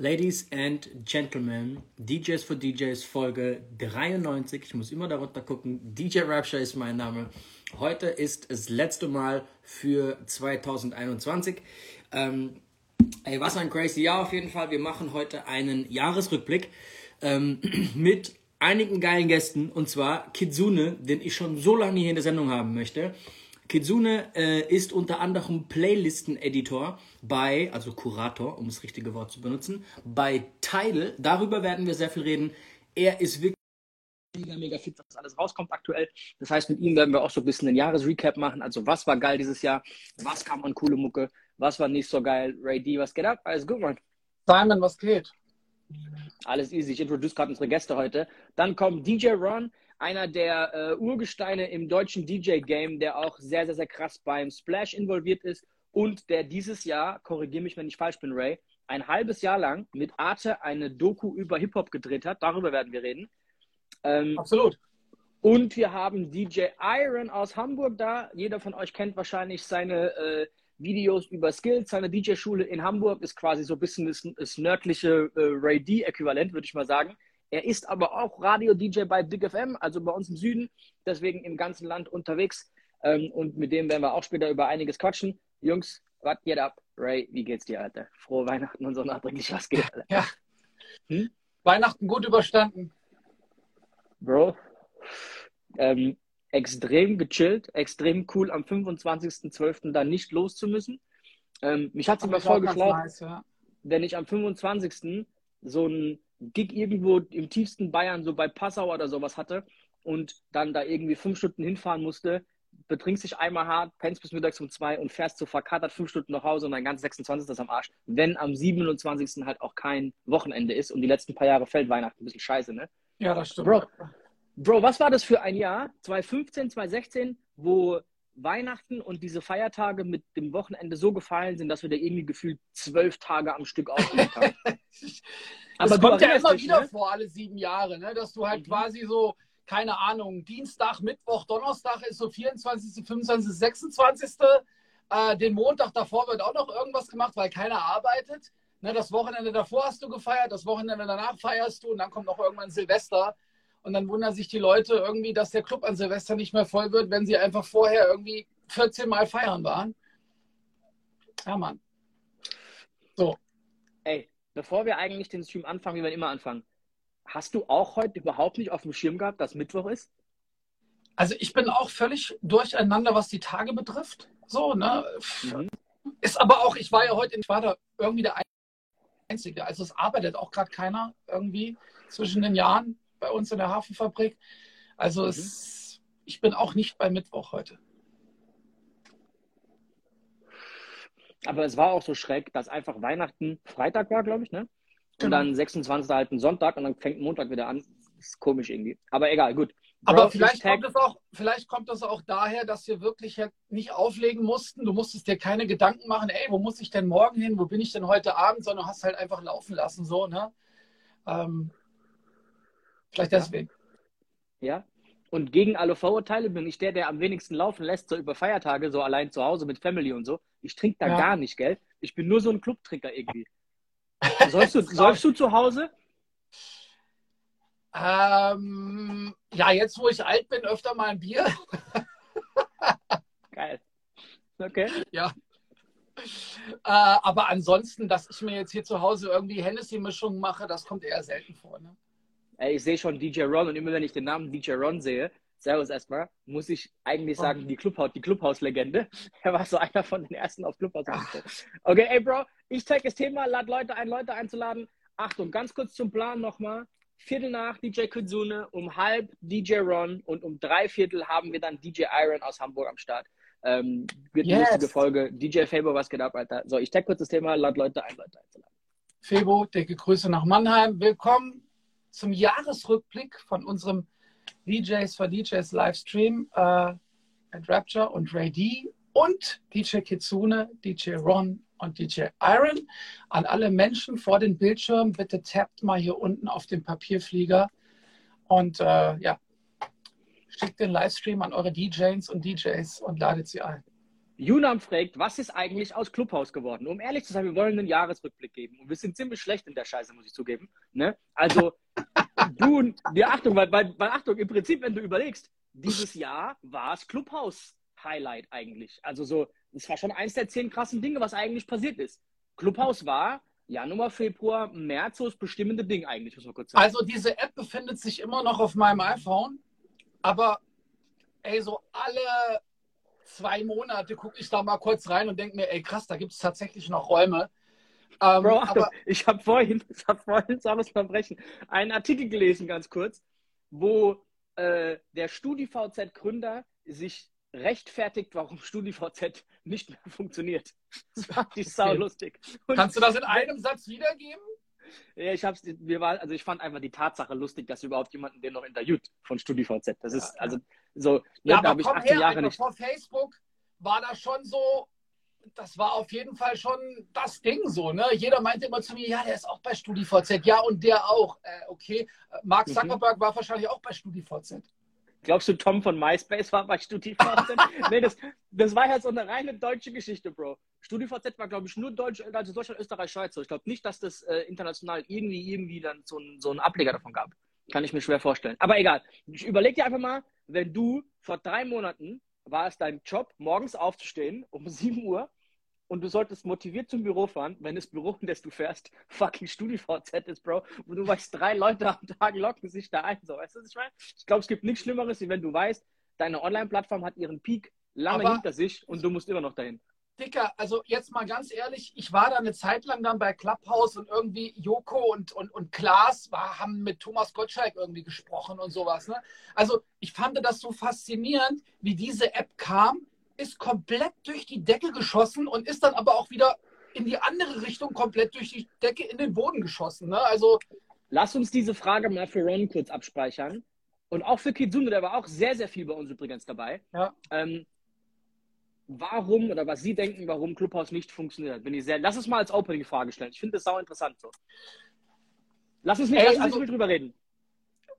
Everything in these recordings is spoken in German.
Ladies and Gentlemen, DJs for DJs Folge 93. Ich muss immer darunter gucken. DJ Rapture ist mein Name. Heute ist das letzte Mal für 2021. Ähm, ey, was ein crazy Jahr auf jeden Fall. Wir machen heute einen Jahresrückblick ähm, mit einigen geilen Gästen. Und zwar Kitsune, den ich schon so lange hier in der Sendung haben möchte. Kitsune äh, ist unter anderem Playlisten-Editor bei, also Kurator, um das richtige Wort zu benutzen, bei Tidal. Darüber werden wir sehr viel reden. Er ist wirklich mega, mega fit, was alles rauskommt aktuell. Das heißt, mit ihm werden wir auch so ein bisschen einen Jahresrecap machen. Also, was war geil dieses Jahr? Was kam an coole Mucke? Was war nicht so geil? Ray D, was geht ab? Alles gut, Mann. Simon, was geht? Alles easy. Ich introduce gerade unsere Gäste heute. Dann kommt DJ Ron einer der äh, Urgesteine im deutschen DJ-Game, der auch sehr, sehr, sehr krass beim Splash involviert ist und der dieses Jahr, korrigiere mich, wenn ich falsch bin, Ray, ein halbes Jahr lang mit Arte eine Doku über Hip-Hop gedreht hat. Darüber werden wir reden. Ähm, Absolut. Und wir haben DJ Iron aus Hamburg da. Jeder von euch kennt wahrscheinlich seine äh, Videos über Skills. Seine DJ-Schule in Hamburg ist quasi so ein bisschen das, das nördliche äh, Ray D-Äquivalent, würde ich mal sagen. Er ist aber auch Radio-DJ bei Big FM, also bei uns im Süden, deswegen im ganzen Land unterwegs. Ähm, und mit dem werden wir auch später über einiges quatschen. Jungs, was geht ab? Ray, wie geht's dir, Alter? Frohe Weihnachten und so nachträglich, was geht, Alter? Ja. Hm? Weihnachten gut überstanden. Bro, ähm, extrem gechillt, extrem cool, am 25.12. da nicht los zu müssen. Ähm, mich hat es immer vorgeschlagen, nice, ja. wenn ich am 25. so ein Gig irgendwo im tiefsten Bayern, so bei Passau oder sowas hatte und dann da irgendwie fünf Stunden hinfahren musste, betrinkst dich einmal hart, pennst bis mittags um zwei und fährst so verkatert fünf Stunden nach Hause und dein ganz 26. ist am Arsch. Wenn am 27. halt auch kein Wochenende ist und die letzten paar Jahre fällt Weihnachten ein bisschen scheiße, ne? Ja, das stimmt. Bro, Bro, was war das für ein Jahr, 2015, 2016, wo Weihnachten und diese Feiertage mit dem Wochenende so gefallen sind, dass wir da irgendwie gefühlt zwölf Tage am Stück aufgelegt haben. Aber das kommt ja immer dich, wieder ne? vor, alle sieben Jahre, ne? dass du halt mhm. quasi so, keine Ahnung, Dienstag, Mittwoch, Donnerstag ist so 24., 25., 26. Äh, den Montag davor wird auch noch irgendwas gemacht, weil keiner arbeitet. Ne, das Wochenende davor hast du gefeiert, das Wochenende danach feierst du und dann kommt noch irgendwann Silvester. Und dann wundern sich die Leute irgendwie, dass der Club an Silvester nicht mehr voll wird, wenn sie einfach vorher irgendwie 14 Mal feiern waren. Ja, Mann. So. Ey, bevor wir eigentlich den Stream anfangen, wie wir immer anfangen, hast du auch heute überhaupt nicht auf dem Schirm gehabt, dass Mittwoch ist? Also ich bin auch völlig durcheinander, was die Tage betrifft. So, ne? Mhm. Ist aber auch, ich war ja heute, ich war da irgendwie der Einzige. Also es arbeitet auch gerade keiner irgendwie zwischen den Jahren bei uns in der Hafenfabrik. Also mhm. es, ich bin auch nicht bei Mittwoch heute. Aber es war auch so schräg, dass einfach Weihnachten Freitag war, glaube ich, ne? Und genau. dann 26. halt ein Sonntag und dann fängt Montag wieder an. Ist komisch irgendwie. Aber egal, gut. Bro, Aber vielleicht kommt, es auch, vielleicht kommt das auch daher, dass wir wirklich nicht auflegen mussten. Du musstest dir keine Gedanken machen, ey, wo muss ich denn morgen hin? Wo bin ich denn heute Abend? Sondern hast halt einfach laufen lassen, so, ne? Ähm, vielleicht deswegen. Ja. Und gegen alle Vorurteile bin ich der, der am wenigsten laufen lässt, so über Feiertage, so allein zu Hause mit Family und so. Ich trinke da ja. gar nicht, gell? Ich bin nur so ein Clubtrinker irgendwie. Säufst du, säufst du zu Hause? Ähm, ja, jetzt wo ich alt bin, öfter mal ein Bier. Geil. Okay. Ja. Äh, aber ansonsten, dass ich mir jetzt hier zu Hause irgendwie Hennessy-Mischungen mache, das kommt eher selten vor. Ne? Ey, ich sehe schon DJ Ron und immer wenn ich den Namen DJ Ron sehe, Servus erstmal, muss ich eigentlich sagen, die Clubhaus, die Clubhaus-Legende. Er war so einer von den ersten auf Clubhaus. Okay, ey Bro, ich zeige das Thema, lad Leute ein, Leute einzuladen. Achtung, ganz kurz zum Plan nochmal. Viertel nach DJ Kitsune, um halb DJ Ron und um drei Viertel haben wir dann DJ Iron aus Hamburg am Start. Ähm, wird yes. eine lustige Folge. DJ Fabo, was geht ab, Alter? So, ich tag kurz das Thema, lad Leute ein, Leute einzuladen. Febo, dicke Grüße nach Mannheim. Willkommen zum Jahresrückblick von unserem DJs for DJs Livestream äh, at Rapture und Ray D und DJ Kitsune, DJ Ron und DJ Iron. An alle Menschen vor den Bildschirmen, bitte tappt mal hier unten auf den Papierflieger und äh, ja, schickt den Livestream an eure DJs und DJs und ladet sie ein. Junam fragt, was ist eigentlich aus Clubhouse geworden? Um ehrlich zu sein, wir wollen einen Jahresrückblick geben. Und wir sind ziemlich schlecht in der Scheiße, muss ich zugeben. Ne? Also, du und die Achtung, weil, weil, weil, Achtung, im Prinzip, wenn du überlegst, dieses Jahr war es Clubhouse-Highlight eigentlich. Also so, es war schon eins der zehn krassen Dinge, was eigentlich passiert ist. Clubhouse war Januar, Februar, März so das bestimmende Ding eigentlich, muss man kurz sagen. Also diese App befindet sich immer noch auf meinem iPhone, aber ey, so alle zwei Monate gucke ich da mal kurz rein und denke mir, ey krass, da gibt es tatsächlich noch Räume. Ähm, Bro, aber ich habe vorhin, ich habe vorhin, soll es verbrechen, einen Artikel gelesen, ganz kurz, wo äh, der StudiVZ-Gründer sich rechtfertigt, warum StudiVZ nicht mehr funktioniert. Das fand ich sau lustig. Kannst du das in einem Satz wiedergeben? Ja, ich hab's, mir war, also ich fand einfach die Tatsache lustig, dass überhaupt jemanden den noch interviewt von StudiVZ. Das ist, ja, also, so, ja, ne, da habe ich 18 her, Jahre nicht. Vor Facebook war das schon so, das war auf jeden Fall schon das Ding so, ne? Jeder meinte immer zu mir, ja, der ist auch bei StudiVZ, ja, und der auch. Äh, okay, Mark mhm. Zuckerberg mhm. war wahrscheinlich auch bei StudiVZ. Glaubst du, Tom von MySpace war bei StudiVZ? nee, das, das war ja so eine reine deutsche Geschichte, Bro. StudiVZ war, glaube ich, nur Deutsch, also Deutschland, Österreich, Schweiz. Ich glaube nicht, dass das äh, international irgendwie, irgendwie dann so, ein, so einen Ableger davon gab. Kann ich mir schwer vorstellen. Aber egal. Ich überleg dir einfach mal, wenn du vor drei Monaten war es dein Job, morgens aufzustehen um 7 Uhr und du solltest motiviert zum Büro fahren, wenn das Büro, in das du fährst, fucking StudiVZ ist, Bro, wo du weißt, drei Leute am Tag locken sich da ein. So, weißt du, was ich meine? Ich glaube, es gibt nichts Schlimmeres, wie wenn du weißt, deine Online-Plattform hat ihren Peak lange Aber hinter sich und du musst immer noch dahin. Dicker, also jetzt mal ganz ehrlich, ich war da eine Zeit lang dann bei Clubhouse und irgendwie Joko und, und, und Klaas war, haben mit Thomas Gottschalk irgendwie gesprochen und sowas. Ne? Also ich fand das so faszinierend, wie diese App kam, ist komplett durch die Decke geschossen und ist dann aber auch wieder in die andere Richtung komplett durch die Decke in den Boden geschossen. Ne? Also Lass uns diese Frage mal für Ron kurz abspeichern. Und auch für Kizune, der war auch sehr, sehr viel bei uns übrigens dabei. Ja. Ähm, warum oder was Sie denken, warum Clubhouse nicht funktioniert. Bin ich sehr, lass es mal als Opening-Frage stellen. Ich finde das sau interessant so. Lass uns nicht, Ey, lass also, nicht drüber reden.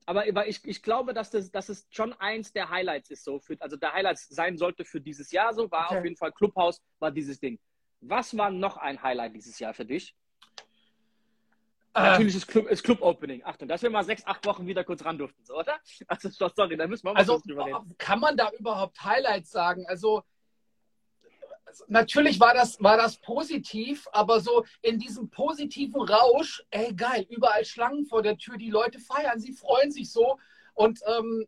Aber ich, ich glaube, dass das, dass es schon eins der Highlights ist, so für, also der Highlights sein sollte für dieses Jahr so, war okay. auf jeden Fall Clubhouse, war dieses Ding. Was war noch ein Highlight dieses Jahr für dich? Äh, Natürlich ist Club, ist Club Opening. Achtung, dass wir mal sechs, acht Wochen wieder kurz ran durften, so, oder? Also, sorry, da müssen wir mal also, drüber reden. Kann man da überhaupt Highlights sagen? Also, natürlich war das, war das positiv, aber so in diesem positiven Rausch, ey geil, überall Schlangen vor der Tür, die Leute feiern, sie freuen sich so und ähm,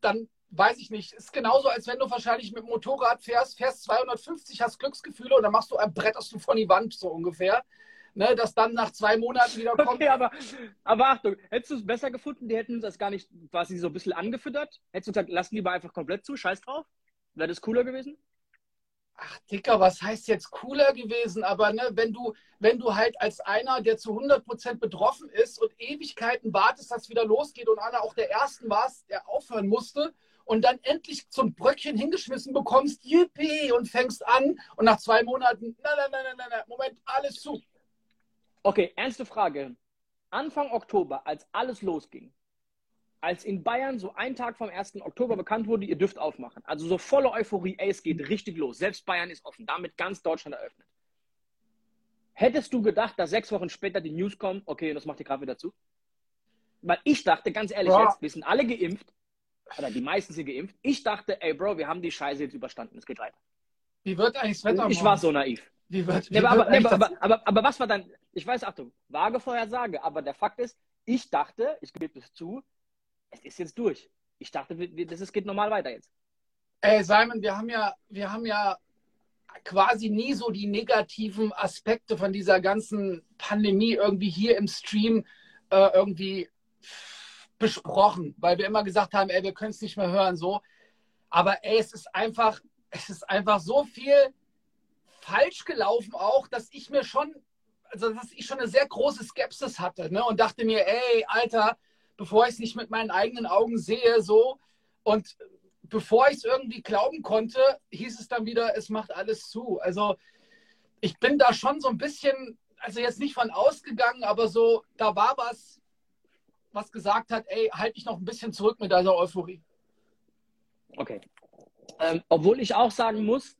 dann weiß ich nicht, ist genauso, als wenn du wahrscheinlich mit dem Motorrad fährst, fährst 250, hast Glücksgefühle und dann machst du ein bretterst du von die Wand so ungefähr. Ne, das dann nach zwei Monaten wieder kommt. Okay, aber, aber Achtung, hättest du es besser gefunden, die hätten das gar nicht quasi so ein bisschen angefüttert? Hättest du gesagt, lassen die mal einfach komplett zu, scheiß drauf? Wäre das cooler gewesen? Ach Dicker, was heißt jetzt cooler gewesen? Aber ne, wenn du, wenn du halt als einer, der zu 100% betroffen ist und Ewigkeiten wartest, dass es wieder losgeht und einer auch der Ersten warst, der aufhören musste und dann endlich zum Bröckchen hingeschmissen bekommst, yippie, und fängst an und nach zwei Monaten, nein, nein, nein, nein, nein, Moment, alles zu. Okay, ernste Frage. Anfang Oktober, als alles losging, als in Bayern so ein Tag vom 1. Oktober bekannt wurde, ihr dürft aufmachen. Also so volle Euphorie, ey, es geht richtig los. Selbst Bayern ist offen, damit ganz Deutschland eröffnet. Hättest du gedacht, dass sechs Wochen später die News kommen, okay, das macht ihr gerade wieder zu? Weil ich dachte, ganz ehrlich Bro. jetzt, wir sind alle geimpft, oder die meisten sind geimpft. Ich dachte, ey, Bro, wir haben die Scheiße jetzt überstanden, es geht weiter. Wie wird eigentlich das Wetter Ich war so naiv. Wie wird, wie nee, aber, nee, aber, aber, aber, was war dann, ich weiß, Achtung, vage Vorhersage, aber der Fakt ist, ich dachte, ich gebe es zu, es ist jetzt durch. Ich dachte, das ist, geht normal weiter jetzt. Ey, Simon, wir haben ja, wir haben ja quasi nie so die negativen Aspekte von dieser ganzen Pandemie irgendwie hier im Stream äh, irgendwie besprochen, weil wir immer gesagt haben, ey, wir können es nicht mehr hören, so. Aber ey, es ist einfach, es ist einfach so viel falsch gelaufen auch, dass ich mir schon, also dass ich schon eine sehr große Skepsis hatte, ne? Und dachte mir, ey, Alter, bevor ich es nicht mit meinen eigenen Augen sehe, so. Und bevor ich es irgendwie glauben konnte, hieß es dann wieder, es macht alles zu. Also ich bin da schon so ein bisschen, also jetzt nicht von ausgegangen, aber so, da war was, was gesagt hat, ey, halt dich noch ein bisschen zurück mit deiner Euphorie. Okay. Ähm, obwohl ich auch sagen muss,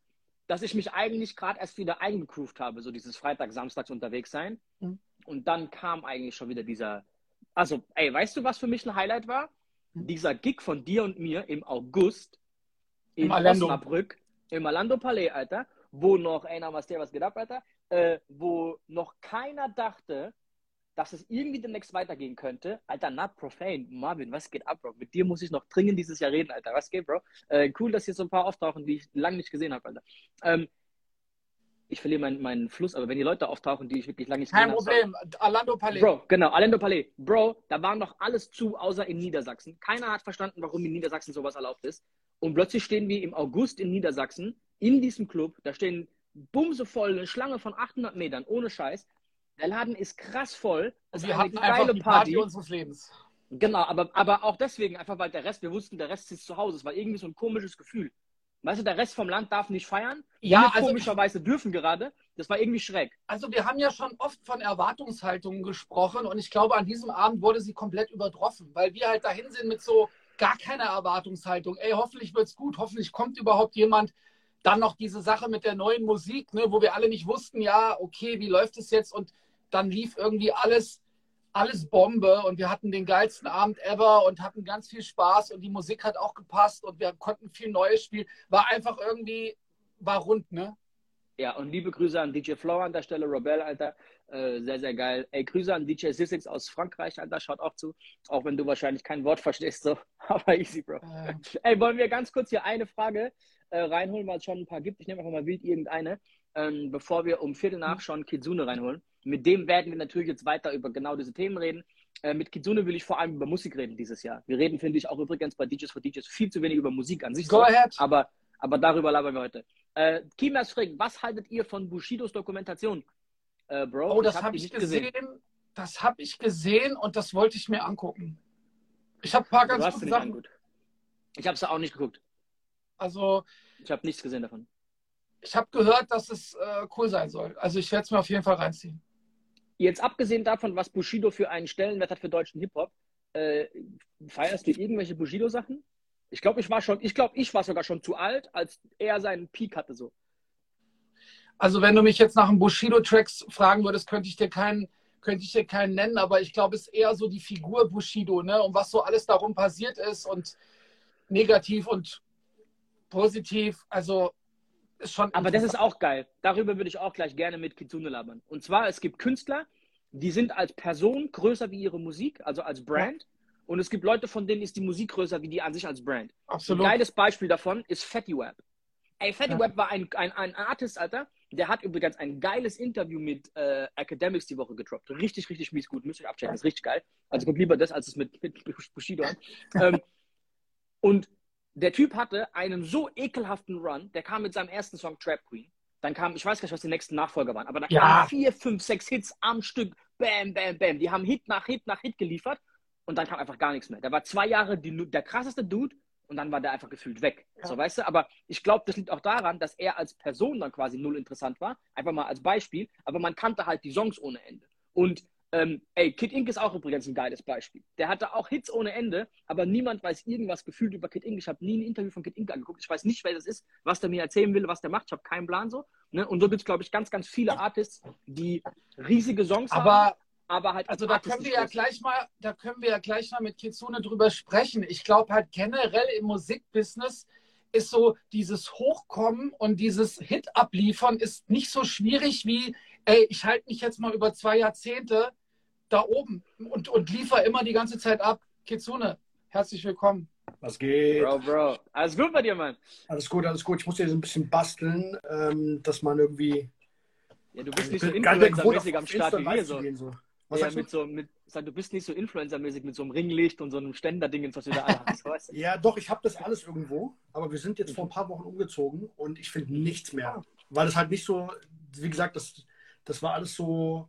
dass ich mich eigentlich gerade erst wieder eingegroovt habe, so dieses Freitag, Samstags unterwegs sein. Mhm. Und dann kam eigentlich schon wieder dieser. Also, ey, weißt du, was für mich ein Highlight war? Mhm. Dieser Gig von dir und mir im August in Im Osnabrück, im Orlando Palais, Alter, wo noch, ey, na, was der was ab, Alter, äh, wo noch keiner dachte, dass es irgendwie demnächst weitergehen könnte. Alter, not profane. Marvin, was geht ab, Bro? Mit dir muss ich noch dringend dieses Jahr reden, Alter. Was geht, Bro? Äh, cool, dass hier so ein paar auftauchen, die ich lange nicht gesehen habe, Alter. Ähm, ich verliere meinen, meinen Fluss, aber wenn die Leute auftauchen, die ich wirklich lange nicht Kein gesehen habe. Kein Problem, Orlando Palais. Bro, genau, Orlando Palais. Bro, da war noch alles zu, außer in Niedersachsen. Keiner hat verstanden, warum in Niedersachsen sowas erlaubt ist. Und plötzlich stehen wir im August in Niedersachsen in diesem Club. Da stehen bumsevoll eine Schlange von 800 Metern, ohne Scheiß. Der Laden ist krass voll. Es wir hatten eine geile Party. Party unseres Lebens. Genau, aber, aber auch deswegen, einfach weil der Rest, wir wussten, der Rest ist zu Hause. Es war irgendwie so ein komisches Gefühl. Weißt du, der Rest vom Land darf nicht feiern. Ja, also, komischerweise dürfen gerade. Das war irgendwie schräg. Also wir haben ja schon oft von Erwartungshaltungen gesprochen und ich glaube, an diesem Abend wurde sie komplett übertroffen, weil wir halt dahin sind mit so gar keiner Erwartungshaltung. Ey, hoffentlich wird's gut, hoffentlich kommt überhaupt jemand. Dann noch diese Sache mit der neuen Musik, ne, wo wir alle nicht wussten, ja, okay, wie läuft es jetzt? Und dann lief irgendwie alles, alles Bombe und wir hatten den geilsten Abend ever und hatten ganz viel Spaß und die Musik hat auch gepasst und wir konnten viel Neues spielen. War einfach irgendwie, war rund, ne? Ja, und liebe Grüße an DJ Flower an der Stelle, Robel, Alter. Äh, sehr, sehr geil. Ey, Grüße an DJ Sissix aus Frankreich, Alter. Schaut auch zu. Auch wenn du wahrscheinlich kein Wort verstehst, so. Aber easy, Bro. Äh. Ey, wollen wir ganz kurz hier eine Frage äh, reinholen, weil es schon ein paar gibt. Ich nehme einfach mal wild irgendeine, ähm, bevor wir um Viertel nach schon Kitsune reinholen. Mit dem werden wir natürlich jetzt weiter über genau diese Themen reden. Äh, mit Kitsune will ich vor allem über Musik reden dieses Jahr. Wir reden, finde ich, auch übrigens bei DJs for DJs viel zu wenig über Musik an sich. Go so, ahead. Aber, aber darüber labern wir heute. Äh, Kimas fragt, was haltet ihr von Bushidos Dokumentation? Äh, Bro, oh, das habe hab ich gesehen. gesehen. Das habe ich gesehen und das wollte ich mir angucken. Ich habe ein paar ganz gute Sachen. Ich habe es auch nicht geguckt. Also. Ich habe nichts gesehen davon. Ich habe gehört, dass es äh, cool sein soll. Also ich werde es mir auf jeden Fall reinziehen. Jetzt abgesehen davon, was Bushido für einen Stellenwert hat für deutschen Hip-Hop, äh, feierst du irgendwelche Bushido-Sachen? Ich glaube, ich war schon, ich glaube, ich war sogar schon zu alt, als er seinen Peak hatte so. Also wenn du mich jetzt nach einem Bushido-Tracks fragen würdest, könnte ich dir keinen, könnte ich dir keinen nennen, aber ich glaube, es ist eher so die Figur Bushido, ne? Und was so alles darum passiert ist und negativ und positiv. Also ist schon. Aber das ist auch geil. Darüber würde ich auch gleich gerne mit Kitsune labern. Und zwar, es gibt Künstler, die sind als Person größer wie ihre Musik, also als Brand. Ja. Und es gibt Leute, von denen ist die Musik größer wie die an sich als Brand. Absolut. Ein geiles Beispiel davon ist Fatty Web. Ey, Fatty ja. Web war ein, ein, ein Artist, Alter. Der hat übrigens ein geiles Interview mit äh, Academics die Woche gedroppt. Richtig, richtig mies gut. Müsst ihr abchecken. Das ist richtig geil. Also guck lieber das, als es mit, mit Bushido hat. ähm, und der Typ hatte einen so ekelhaften Run, der kam mit seinem ersten Song Trap Queen. Dann kam, ich weiß gar nicht, was die nächsten Nachfolger waren, aber da ja. kamen vier, fünf, sechs Hits am Stück. Bam, bam, bam. Die haben Hit nach Hit nach Hit geliefert und dann kam einfach gar nichts mehr. Der war zwei Jahre die, der krasseste Dude und dann war der einfach gefühlt weg. Ja. So, weißt du? Aber ich glaube, das liegt auch daran, dass er als Person dann quasi null interessant war. Einfach mal als Beispiel. Aber man kannte halt die Songs ohne Ende. Und ähm, ey, Kid Ink ist auch übrigens ein geiles Beispiel. Der hatte auch Hits ohne Ende, aber niemand weiß irgendwas gefühlt über Kid Ink. Ich habe nie ein Interview von Kid Ink angeguckt. Ich weiß nicht, wer das ist, was der mir erzählen will, was der macht. Ich habe keinen Plan so. Ne? Und so gibt es, glaube ich, ganz, ganz viele Artists, die riesige Songs aber, haben. Aber halt also da können wir ja gleich mal, da können wir ja gleich mal mit Kitsune drüber sprechen. Ich glaube halt generell im Musikbusiness ist so dieses Hochkommen und dieses Hit abliefern ist nicht so schwierig wie, ey, ich halte mich jetzt mal über zwei Jahrzehnte da oben und, und liefer immer die ganze Zeit ab. Kitsune, herzlich willkommen. Was geht? Bro, Bro. Alles gut bei dir, Mann? Alles gut, alles gut. Ich muss hier so ein bisschen basteln, ähm, dass man irgendwie. Ja, du bist nicht so influencermäßig am Start wie wir so. so. Was ja, mit so mit, du bist nicht so influencermäßig mit so einem Ringlicht und so einem Ständer-Ding, was wir da alle haben. ja, doch, ich habe das alles irgendwo, aber wir sind jetzt vor ein paar Wochen umgezogen und ich finde nichts mehr. Weil es halt nicht so, wie gesagt, das, das war alles so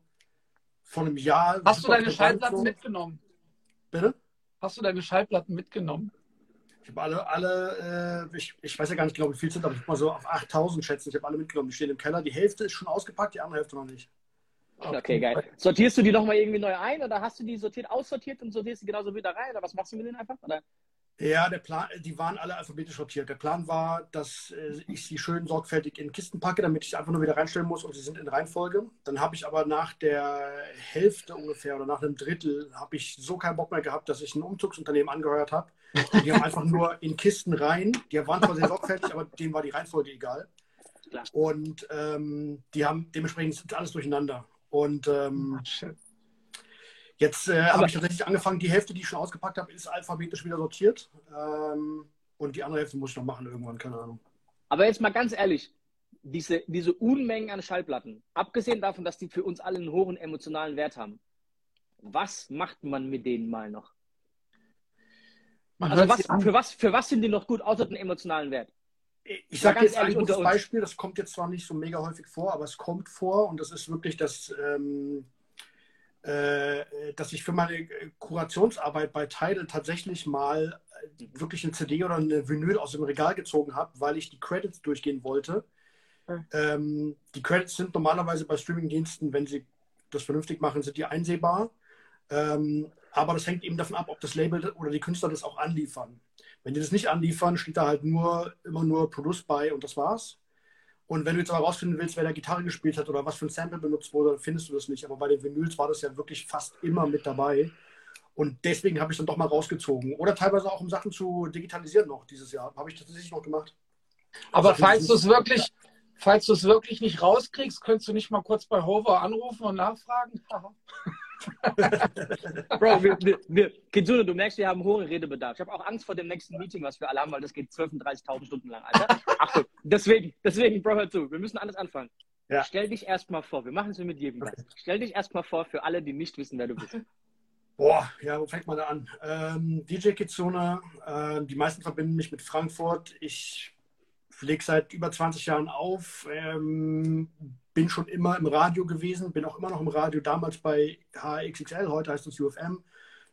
von einem Jahr. Hast du deine Schallplatten so. mitgenommen? Bitte? Hast du deine Schallplatten mitgenommen? Ich habe alle, alle äh, ich, ich weiß ja gar nicht genau, wie viel sind, aber ich mal so auf 8000 schätzen. Ich habe alle mitgenommen. Die stehen im Keller. Die Hälfte ist schon ausgepackt, die andere Hälfte noch nicht. Okay, okay geil. Sortierst du die nochmal irgendwie neu ein oder hast du die sortiert, aussortiert und sortierst die genauso wieder rein? Oder was machst du mit denen einfach? Oder? Ja, der Plan, die waren alle alphabetisch sortiert. Der Plan war, dass äh, ich sie schön sorgfältig in Kisten packe, damit ich sie einfach nur wieder reinstellen muss und sie sind in Reihenfolge. Dann habe ich aber nach der Hälfte ungefähr oder nach einem Drittel habe ich so keinen Bock mehr gehabt, dass ich ein Umzugsunternehmen angeheuert habe. Die haben einfach nur in Kisten rein. Die waren zwar sehr sorgfältig, aber denen war die Reihenfolge egal. Klar. Und ähm, die haben dementsprechend alles durcheinander. Und ähm, oh, Jetzt äh, habe ich tatsächlich angefangen, die Hälfte, die ich schon ausgepackt habe, ist alphabetisch wieder sortiert. Ähm, und die andere Hälfte muss ich noch machen irgendwann, keine Ahnung. Aber jetzt mal ganz ehrlich, diese, diese Unmengen an Schallplatten, abgesehen davon, dass die für uns alle einen hohen emotionalen Wert haben, was macht man mit denen mal noch? Man also was, für, was, für was sind die noch gut, außer den emotionalen Wert? Ich sage jetzt ein gutes Beispiel, das kommt jetzt zwar nicht so mega häufig vor, aber es kommt vor und das ist wirklich das ähm, äh, dass ich für meine äh, Kurationsarbeit bei Tidal tatsächlich mal äh, wirklich eine CD oder eine Vinyl aus dem Regal gezogen habe, weil ich die Credits durchgehen wollte. Mhm. Ähm, die Credits sind normalerweise bei Streamingdiensten, wenn sie das vernünftig machen, sind die einsehbar. Ähm, aber das hängt eben davon ab, ob das Label oder die Künstler das auch anliefern. Wenn die das nicht anliefern, steht da halt nur immer nur Produce bei und das war's. Und wenn du jetzt aber rausfinden willst, wer da Gitarre gespielt hat oder was für ein Sample benutzt wurde, dann findest du das nicht. Aber bei den Vinyls war das ja wirklich fast immer mit dabei. Und deswegen habe ich es dann doch mal rausgezogen. Oder teilweise auch, um Sachen zu digitalisieren noch dieses Jahr. Habe ich tatsächlich noch gemacht. Aber also, falls du es wirklich, falls du es wirklich nicht rauskriegst, könntest du nicht mal kurz bei Hover anrufen und nachfragen? Bro, wir, wir, wir, Kitsune, du merkst, wir haben hohen Redebedarf. Ich habe auch Angst vor dem nächsten Meeting, was wir alle haben, weil das geht 12.000, Stunden lang, Alter. Achtung, deswegen, deswegen, Bro, hör zu, wir müssen alles anfangen. Ja. Stell dich erstmal vor, wir machen es mit dir wieder. Stell dich erstmal vor für alle, die nicht wissen, wer du bist. Boah, ja, wo fängt man da an? Ähm, DJ Kitsune, äh, die meisten verbinden mich mit Frankfurt. Ich lege seit über 20 Jahren auf, ähm, bin schon immer im Radio gewesen, bin auch immer noch im Radio, damals bei HXXL, heute heißt es UFM.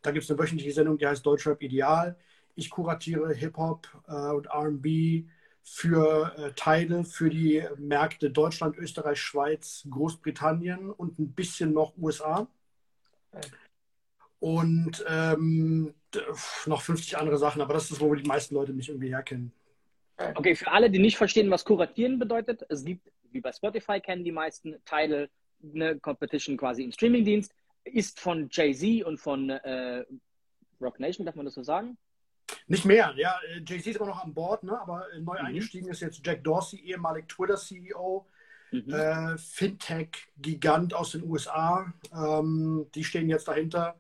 Da gibt es eine wöchentliche Sendung, die heißt Deutschrap Ideal. Ich kuratiere Hip-Hop äh, und RB für äh, Teile für die Märkte Deutschland, Österreich, Schweiz, Großbritannien und ein bisschen noch USA. Und ähm, noch 50 andere Sachen, aber das ist, wo die meisten Leute mich irgendwie herkennen. Okay, für alle, die nicht verstehen, was kuratieren bedeutet, es gibt wie bei Spotify kennen die meisten, Tidal, eine Competition quasi im Streamingdienst, ist von Jay-Z und von äh, Rock Nation, darf man das so sagen? Nicht mehr, ja. Jay-Z ist immer noch an Bord, ne? aber neu mhm. eingestiegen ist jetzt Jack Dorsey, ehemalig Twitter-CEO, mhm. äh, Fintech-Gigant aus den USA. Ähm, die stehen jetzt dahinter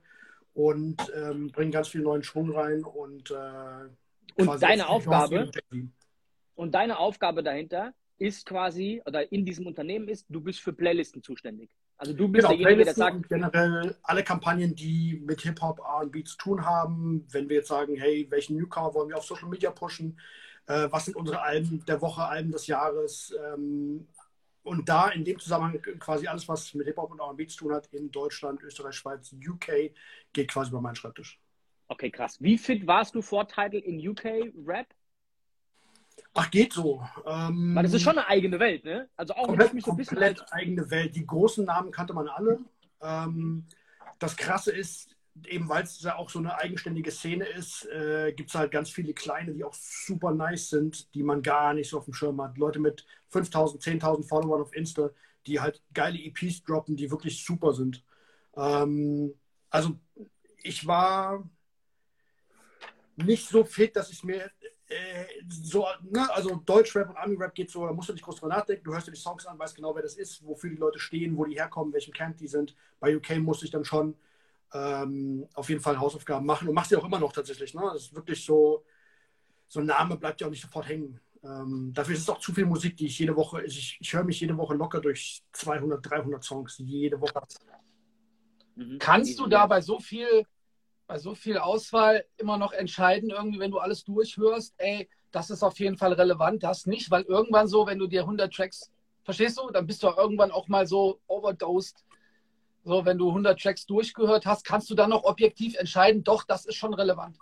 und ähm, bringen ganz viel neuen Schwung rein und äh, und deine Aufgabe und deine Aufgabe dahinter ist quasi, oder in diesem Unternehmen ist, du bist für Playlisten zuständig. Also du bist genau, derjenige, der sagt. Generell alle Kampagnen, die mit Hip-Hop, RB zu tun haben, wenn wir jetzt sagen, hey, welchen Newcomer wollen wir auf Social Media pushen, äh, was sind unsere Alben der Woche, Alben des Jahres, ähm, und da in dem Zusammenhang quasi alles, was mit Hip-Hop und RB zu tun hat, in Deutschland, Österreich, Schweiz, UK, geht quasi über meinen Schreibtisch. Okay, krass. Wie fit warst du vor Title in UK Rap? Ach, geht so. Ähm, Weil das ist schon eine eigene Welt, ne? Also auch komplett, mich so ein bisschen komplett als... eigene Welt. Die großen Namen kannte man alle. Ähm, das Krasse ist, eben weil es ja auch so eine eigenständige Szene ist, äh, gibt es halt ganz viele kleine, die auch super nice sind, die man gar nicht so auf dem Schirm hat. Leute mit 5000, 10.000 Followern auf Insta, die halt geile EPs droppen, die wirklich super sind. Ähm, also ich war nicht so fit, dass ich mir so, ne, also Deutschrap und Ami-Rap geht so, da musst du nicht groß drüber nachdenken. Du hörst dir die Songs an, weißt genau, wer das ist, wofür die Leute stehen, wo die herkommen, welchem Camp die sind. Bei UK musste ich dann schon ähm, auf jeden Fall Hausaufgaben machen und mach sie auch immer noch tatsächlich. Ne? Das ist wirklich so, so ein Name bleibt ja auch nicht sofort hängen. Ähm, dafür ist es auch zu viel Musik, die ich jede Woche, ich, ich höre mich jede Woche locker durch 200, 300 Songs, jede Woche. Mhm. Kannst du da bei so viel bei so viel Auswahl immer noch entscheiden, irgendwie, wenn du alles durchhörst, ey, das ist auf jeden Fall relevant, das nicht, weil irgendwann so, wenn du dir 100 Tracks, verstehst du, dann bist du irgendwann auch mal so overdosed. So, wenn du 100 Tracks durchgehört hast, kannst du dann noch objektiv entscheiden, doch, das ist schon relevant.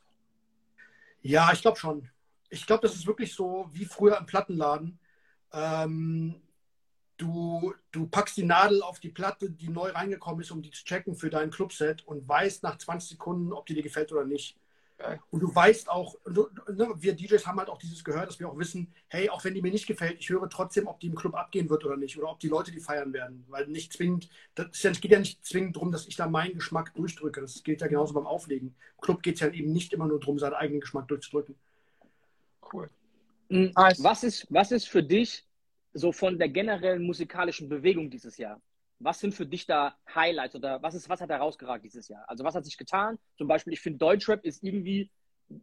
Ja, ich glaube schon. Ich glaube, das ist wirklich so wie früher im Plattenladen. Ähm, Du, du packst die Nadel auf die Platte, die neu reingekommen ist, um die zu checken für dein Clubset und weißt nach 20 Sekunden, ob die dir gefällt oder nicht. Und du weißt auch, ne, wir DJs haben halt auch dieses gehört, dass wir auch wissen, hey, auch wenn die mir nicht gefällt, ich höre trotzdem, ob die im Club abgehen wird oder nicht oder ob die Leute die feiern werden. Weil nicht zwingend, das geht ja nicht zwingend darum, dass ich da meinen Geschmack durchdrücke. Das gilt ja genauso beim Auflegen. Im Club geht es ja eben nicht immer nur darum, seinen eigenen Geschmack durchzudrücken. Cool. Mhm. Was, ist, was ist für dich so von der generellen musikalischen Bewegung dieses Jahr? Was sind für dich da Highlights oder was, ist, was hat herausgeragt dieses Jahr? Also was hat sich getan? Zum Beispiel, ich finde Deutschrap ist irgendwie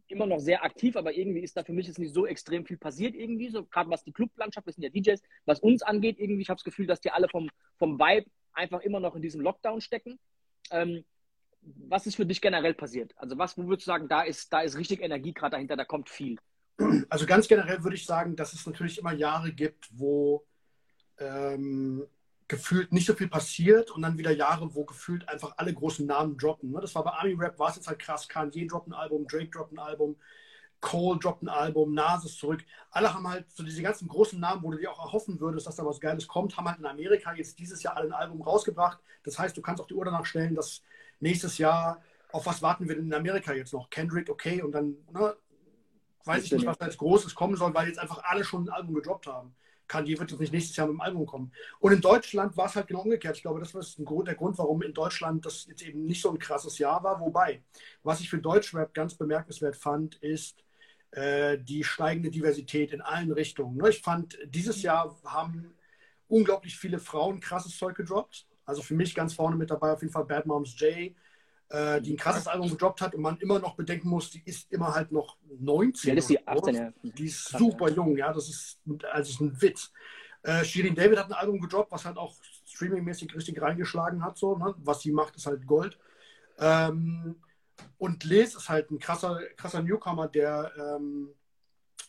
immer noch sehr aktiv, aber irgendwie ist da für mich jetzt nicht so extrem viel passiert irgendwie, so gerade was die Clublandschaft, wir sind ja DJs, was uns angeht irgendwie, ich habe das Gefühl, dass die alle vom, vom Vibe einfach immer noch in diesem Lockdown stecken. Ähm, was ist für dich generell passiert? Also was, wo würdest du sagen, da ist, da ist richtig Energie gerade dahinter, da kommt viel? Also ganz generell würde ich sagen, dass es natürlich immer Jahre gibt, wo ähm, gefühlt nicht so viel passiert und dann wieder Jahre, wo gefühlt einfach alle großen Namen droppen. Ne? Das war bei Army Rap, war es jetzt halt krass. Kanye droppt ein Album, Drake droppt ein Album, Cole droppt ein Album, Nas ist zurück. Alle haben halt so diese ganzen großen Namen, wo du dir auch erhoffen würdest, dass da was Geiles kommt, haben halt in Amerika jetzt dieses Jahr alle ein Album rausgebracht. Das heißt, du kannst auch die Uhr danach stellen, dass nächstes Jahr, auf was warten wir denn in Amerika jetzt noch? Kendrick, okay, und dann, ne, weiß ich nicht, was jetzt Großes kommen soll, weil jetzt einfach alle schon ein Album gedroppt haben. Kanye wird jetzt nicht nächstes Jahr mit dem Album kommen. Und in Deutschland war es halt genau umgekehrt. Ich glaube, das war der Grund, warum in Deutschland das jetzt eben nicht so ein krasses Jahr war. Wobei, was ich für Deutschrap ganz bemerkenswert fand, ist äh, die steigende Diversität in allen Richtungen. Ne? Ich fand, dieses Jahr haben unglaublich viele Frauen krasses Zeug gedroppt. Also für mich ganz vorne mit dabei auf jeden Fall Bad Moms J, äh, die ein krasses Album gedroppt hat und man immer noch bedenken muss, die ist immer halt noch 19. Ja, das ist die 18, ja. Die ist super jung, ja, das ist, also ist ein Witz. Äh, Shirin David hat ein Album gedroppt, was halt auch streamingmäßig richtig reingeschlagen hat, so, ne? was sie macht, ist halt Gold. Ähm, und Liz ist halt ein krasser, krasser Newcomer, der ähm,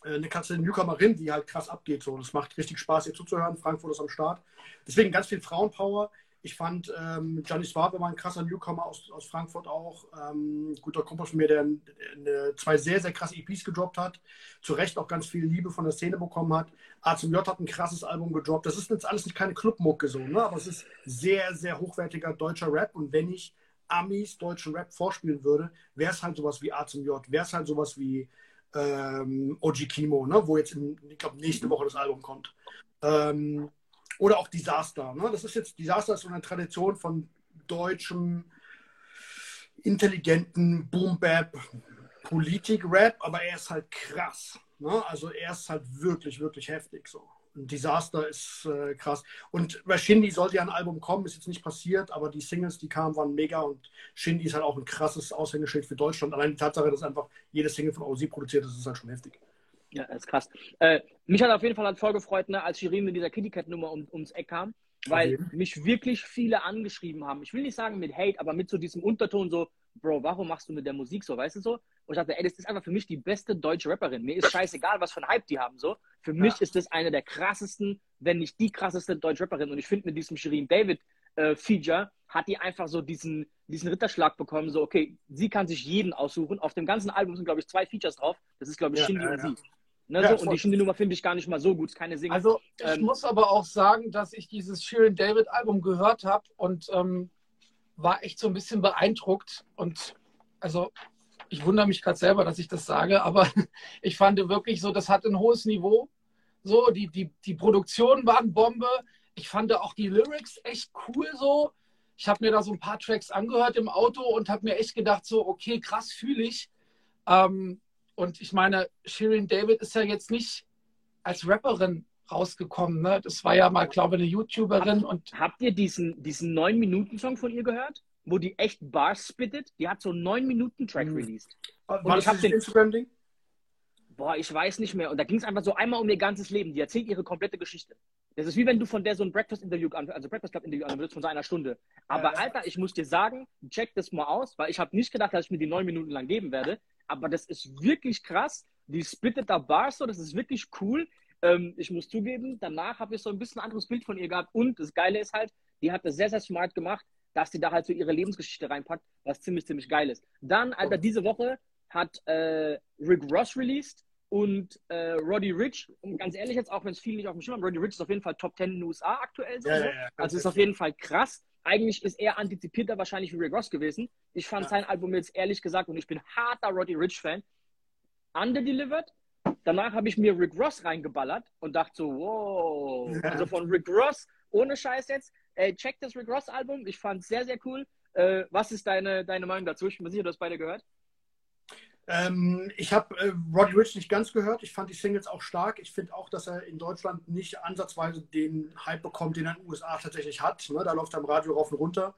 äh, eine krasse Newcomerin, die halt krass abgeht. So. Das macht richtig Spaß, ihr zuzuhören. Frankfurt ist am Start. Deswegen ganz viel Frauenpower. Ich fand, ähm, Gianni Suave war ein krasser Newcomer aus, aus Frankfurt auch. Ähm, guter Kumpel von mir, der, der, zwei sehr, sehr krasse EPs gedroppt hat. Zu Recht auch ganz viel Liebe von der Szene bekommen hat. A zum J hat ein krasses Album gedroppt. Das ist jetzt alles nicht keine Clubmucke so, ne? aber es ist sehr, sehr hochwertiger deutscher Rap. Und wenn ich Amis deutschen Rap vorspielen würde, wäre es halt sowas wie A zum J, wäre es halt sowas wie ähm, Oji Kimo, ne? wo jetzt, in, ich glaube, nächste Woche das Album kommt. Ähm, oder auch Disaster. Ne? Das ist jetzt, Disaster ist so eine Tradition von deutschem, intelligenten Boom-Bap, Politik-Rap, aber er ist halt krass. Ne? Also er ist halt wirklich, wirklich heftig so. Ein Disaster ist äh, krass. Und bei Shindy sollte ja ein Album kommen, ist jetzt nicht passiert, aber die Singles, die kamen, waren mega und Shindy ist halt auch ein krasses Aushängeschild für Deutschland. Allein die Tatsache, dass einfach jede Single von OZ produziert ist, ist halt schon heftig. Ja, das ist krass. Äh, mich hat auf jeden Fall halt voll gefreut, ne, als Shirin mit dieser Kitty Cat Nummer um, ums Eck kam, weil okay. mich wirklich viele angeschrieben haben. Ich will nicht sagen mit Hate, aber mit so diesem Unterton so, Bro, warum machst du mit der Musik so, weißt du so? Und ich dachte, ey, das ist einfach für mich die beste deutsche Rapperin. Mir ist scheißegal, was für ein Hype die haben, so. Für ja. mich ist das eine der krassesten, wenn nicht die krasseste deutsche Rapperin. Und ich finde, mit diesem Shirin David äh, Feature hat die einfach so diesen, diesen Ritterschlag bekommen, so, okay, sie kann sich jeden aussuchen. Auf dem ganzen Album sind, glaube ich, zwei Features drauf. Das ist, glaube ich, ja, Shindy ja, und sie. Ne, ja, so, und die Shindy-Nummer finde ich gar nicht mal so gut, keine Single. Also ich ähm, muss aber auch sagen, dass ich dieses Shirin David Album gehört habe und ähm, war echt so ein bisschen beeindruckt. Und also ich wundere mich gerade selber, dass ich das sage, aber ich fand wirklich so, das hat ein hohes Niveau. So, die, die, die Produktion waren Bombe. Ich fand auch die Lyrics echt cool so. Ich habe mir da so ein paar Tracks angehört im Auto und habe mir echt gedacht, so, okay, krass fühle ich. Ähm, und ich meine, Shirin David ist ja jetzt nicht als Rapperin rausgekommen. Ne? Das war ja mal, glaube ich, eine YouTuberin. Habt, und habt ihr diesen, diesen 9-Minuten-Song von ihr gehört? Wo die echt Bars spittet? Die hat so einen 9-Minuten-Track mhm. released. Und war das den Instagram-Ding? Boah, ich weiß nicht mehr. Und da ging es einfach so einmal um ihr ganzes Leben. Die erzählt ihre komplette Geschichte. Das ist wie wenn du von der so ein Breakfast-Interview, also Breakfast Club-Interview anhörst von so einer Stunde. Aber ja, Alter, ich muss dir sagen, check das mal aus, weil ich habe nicht gedacht, dass ich mir die neun Minuten lang geben werde aber das ist wirklich krass. Die spittet da Bars so, das ist wirklich cool. Ähm, ich muss zugeben, danach habe ich so ein bisschen ein anderes Bild von ihr gehabt. Und das Geile ist halt, die hat das sehr, sehr smart gemacht, dass sie da halt so ihre Lebensgeschichte reinpackt, was ziemlich, ziemlich geil ist. Dann, Alter, diese Woche hat äh, Rick Ross released und äh, Roddy Rich. Und ganz ehrlich jetzt, auch wenn es viel nicht auf dem Schirm haben, Roddy Rich ist auf jeden Fall Top 10 in den USA aktuell. So, ja, ja, ja, also ist auf jeden Fall krass. eigentlich ist er antizipierter wahrscheinlich wie Rick Ross gewesen. Ich fand sein Album jetzt ehrlich gesagt, und ich bin harter Roddy Rich-Fan, underdelivered. Danach habe ich mir Rick Ross reingeballert und dachte so, wow. Also von Rick Ross, ohne Scheiß jetzt, äh, check das Rick Ross Album. Ich fand es sehr, sehr cool. Äh, was ist deine, deine Meinung dazu? Ich bin sicher, du hast beide gehört. Ähm, ich habe äh, Roddy Rich nicht ganz gehört. Ich fand die Singles auch stark. Ich finde auch, dass er in Deutschland nicht ansatzweise den Hype bekommt, den er in den USA tatsächlich hat. Ne? Da läuft er im Radio rauf und runter.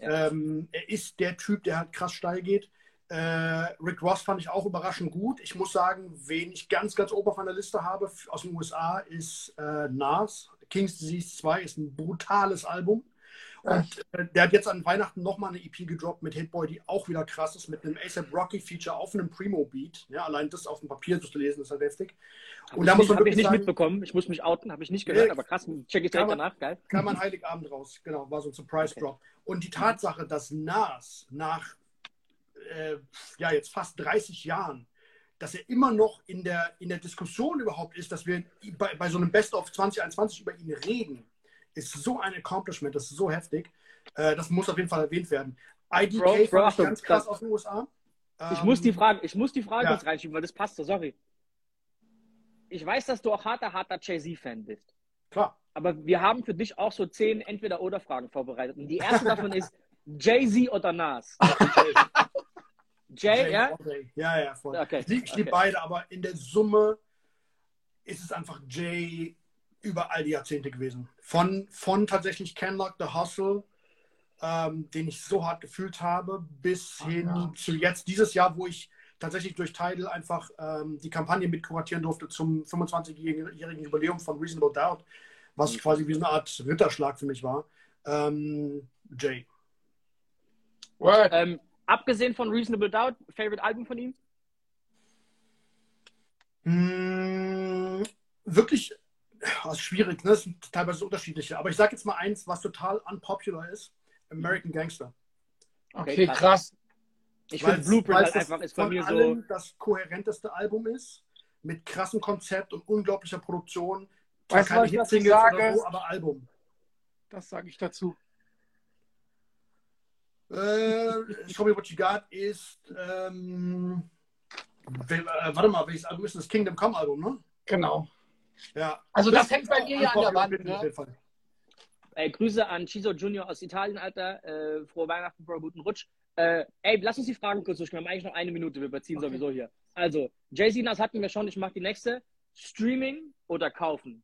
Ja. Ähm, er ist der Typ, der halt krass steil geht. Äh, Rick Ross fand ich auch überraschend gut. Ich muss sagen, wen ich ganz, ganz oben auf meiner Liste habe aus den USA ist äh, Nas. King's Disease 2 ist ein brutales Album. Und äh, der hat jetzt an Weihnachten nochmal eine EP gedroppt mit Hitboy, die auch wieder krass ist, mit einem ASAP Rocky Feature auf einem Primo-Beat. Ja, allein das auf dem Papier zu lesen, ist halt heftig. Und da muss man Habe ich nicht sagen, mitbekommen. Ich muss mich outen, habe ich nicht gehört, aber krass, check ich direkt man, danach, geil. Kam an Heiligabend raus, genau, war so ein Surprise-Drop. Okay. Und die Tatsache, dass Nas nach äh, ja, jetzt fast 30 Jahren dass er immer noch in der, in der Diskussion überhaupt ist, dass wir bei, bei so einem Best of 2021 über ihn reden, ist so ein Accomplishment, das ist so heftig. Äh, das muss auf jeden Fall erwähnt werden. IDK Bro, Bro, fand ich ganz krass aus den USA. Ich ähm, muss die Frage, ich muss die Frage ja. kurz reinschieben, weil das passt so, sorry. Ich weiß, dass du auch harter, harter Jay-Z-Fan bist. Klar. Aber wir haben für dich auch so zehn Entweder-Oder-Fragen vorbereitet. Und die erste davon ist Jay-Z oder Nas? Jay, Jay ja? Ja, ja, voll. Okay. Ich liebe okay. beide, aber in der Summe ist es einfach Jay über all die Jahrzehnte gewesen. Von, von tatsächlich Kenlock the Hustle, ähm, den ich so hart gefühlt habe, bis oh, hin ja. zu jetzt, dieses Jahr, wo ich tatsächlich durch Tidal einfach ähm, die Kampagne mitkuratieren durfte zum 25-jährigen Jubiläum von Reasonable Doubt, was mhm. quasi wie eine Art Ritterschlag für mich war. Ähm, Jay. Ähm, abgesehen von Reasonable Doubt, Favorite Album von ihm? Mm, wirklich das ist schwierig, ne? Das sind teilweise unterschiedliche. Aber ich sage jetzt mal eins, was total unpopular ist: American Gangster. Okay, krass. Ich finde Blueprint halt einfach ist bei mir so. das kohärenteste Album ist, mit krassem Konzept und unglaublicher Produktion. Weißt keine Hitsingles oder so, aber Album. Das sage ich dazu. Äh, Show Me What You Got ist, ähm, äh, warte mal, welches Album ist das? Kingdom Come Album, ne? Genau. Ja. Also das, das hängt bei mir ja an der Wand. Ne? Ey, Grüße an Chiso Junior aus Italien, Alter. Äh, frohe Weihnachten, Bro, guten Rutsch. Äh, ey, lass uns die Fragen kurz durchgehen. Wir haben eigentlich noch eine Minute. Wir überziehen okay. sowieso hier. Also, Jay-Z, das hatten wir schon. Ich mache die nächste. Streaming oder kaufen?